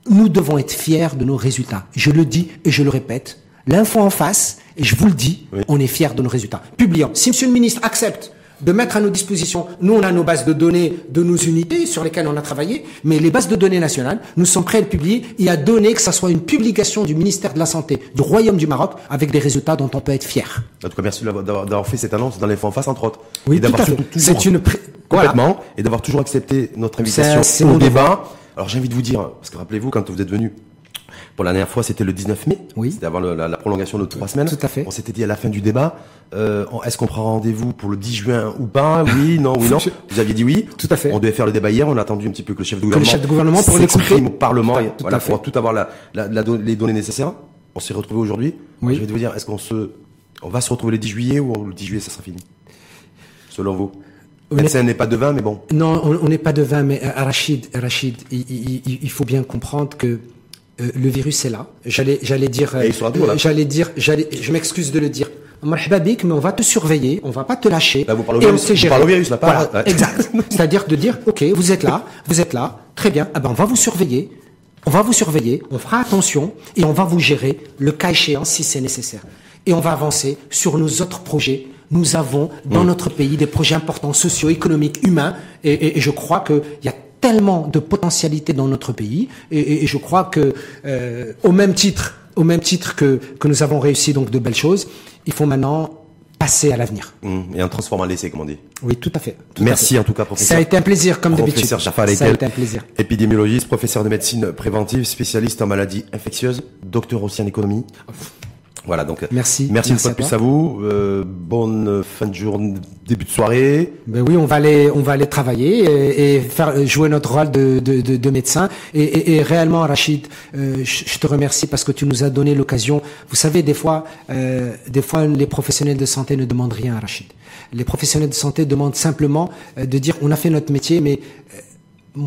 Nous devons être fiers de nos résultats. Je le dis et je le répète. L'info en face, et je vous le dis, on est fiers de nos résultats. Publions. Si Monsieur le ministre accepte de mettre à nos dispositions, nous on a nos bases de données de nos unités sur lesquelles on a travaillé, mais les bases de données nationales, nous sommes prêts à le publier et à donner que ça soit une publication du ministère de la Santé du Royaume du Maroc avec des résultats dont on peut être fier. En tout cas, merci d'avoir fait cette annonce dans les face, entre autres. Oui, tout à fait. C'est une complètement et d'avoir toujours accepté notre invitation au débat. Alors j'ai envie de vous dire, parce que rappelez-vous quand vous êtes venu pour la dernière fois, c'était le 19 mai. Oui. C'était avant la, prolongation de trois semaines. Tout à fait. On s'était dit à la fin du débat, euh, est-ce qu'on prend rendez-vous pour le 10 juin ou pas? Oui, non, oui, non. Vous aviez dit oui. Tout à fait. On devait faire le débat hier. On a attendu un petit peu que le chef de gouvernement, le chef de gouvernement pour l'écouter au Parlement, tout voilà, pour tout avoir la, les données nécessaires. On s'est retrouvé aujourd'hui. Oui. Je vais vous dire, est-ce qu'on se, on va se retrouver le 10 juillet ou le 10 juillet, ça sera fini? Selon vous Médecin n'est pas de vin, mais bon. Non, on n'est pas de vin, mais euh, Rachid, Rachid, il faut bien comprendre que euh, le virus est là. J'allais, j'allais dire, euh, j'allais dire, j'allais, je m'excuse de le dire. mais on va te surveiller, on va pas te lâcher. Là, vous parlez et on sait gérer. Au virus, là, pas voilà, exact. C'est-à-dire de dire, ok, vous êtes là, vous êtes là, très bien. Ah ben, on va vous surveiller, on va vous surveiller, on fera attention et on va vous gérer le cas échéant si c'est nécessaire. Et on va avancer sur nos autres projets. Nous avons dans mmh. notre pays des projets importants, socio-économiques, humains, et, et, et je crois qu'il y a tellement de potentialités dans notre pays, et, je crois que euh, au même titre, au même titre que, que nous avons réussi donc de belles choses, il faut maintenant passer à l'avenir. Mmh, et en transformant l'essai, comme on dit. Oui, tout à fait. Merci en tout cas, professeur. Ça a été un plaisir, comme d'habitude. Professeur Ça a été un plaisir. Épidémiologiste, professeur de médecine préventive, spécialiste en maladies infectieuses, docteur aussi en économie. Voilà, donc merci. Merci, une fois de plus à vous. Euh, bonne fin de journée, début de soirée. Ben oui, on va aller, on va aller travailler et, faire jouer notre rôle de, de, de, de médecin. Et, et, et, réellement, Rachid, euh, je, te remercie parce que tu nous as donné l'occasion. Vous savez, des fois, euh, des fois, les professionnels de santé ne demandent rien à Rachid. Les professionnels de santé demandent simplement euh, de dire, on a fait notre métier, mais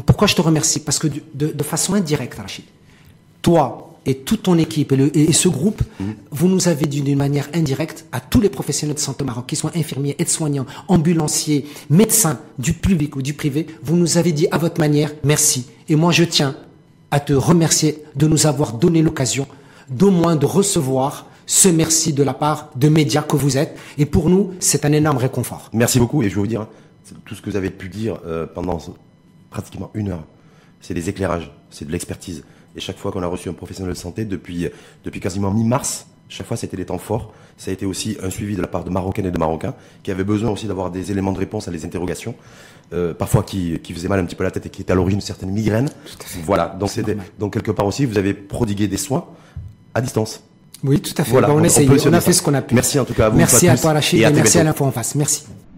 pourquoi je te remercie? Parce que de, façon indirecte, Rachid, toi et toute ton équipe et, ce groupe, mm. vous nous avez dit d'une manière indirecte à tous les professionnels de santé au Maroc, qui soient infirmiers, aides-soignants, ambulanciers, médecins, du public ou du privé, vous nous avez dit à votre manière merci. Et moi, je tiens à te remercier de nous avoir donné l'occasion d'au moins de recevoir ce merci de la part de médias que vous êtes. Et pour nous, c'est un énorme réconfort. Merci beaucoup. Et je vais vous dire, tout ce que vous avez pu dire euh, pendant pratiquement une heure, c'est des éclairages, c'est de l'expertise. Et chaque fois qu'on a reçu un professionnel de santé, depuis, depuis quasiment mi-mars, chaque fois c'était des temps forts. Ça a été aussi un suivi de la part de Marocaines et de Marocains qui avaient besoin aussi d'avoir des éléments de réponse à des interrogations, euh, parfois qui, qui faisaient mal un petit peu la tête et qui étaient à l'origine de certaines migraines. Voilà, donc, donc quelque part aussi, vous avez prodigué des soins à distance. Oui, tout à fait. on, on, on, a fait ce qu'on a pu. Merci en tout cas à vous. Merci à toi Rachid et, merci à l'info en face. Merci.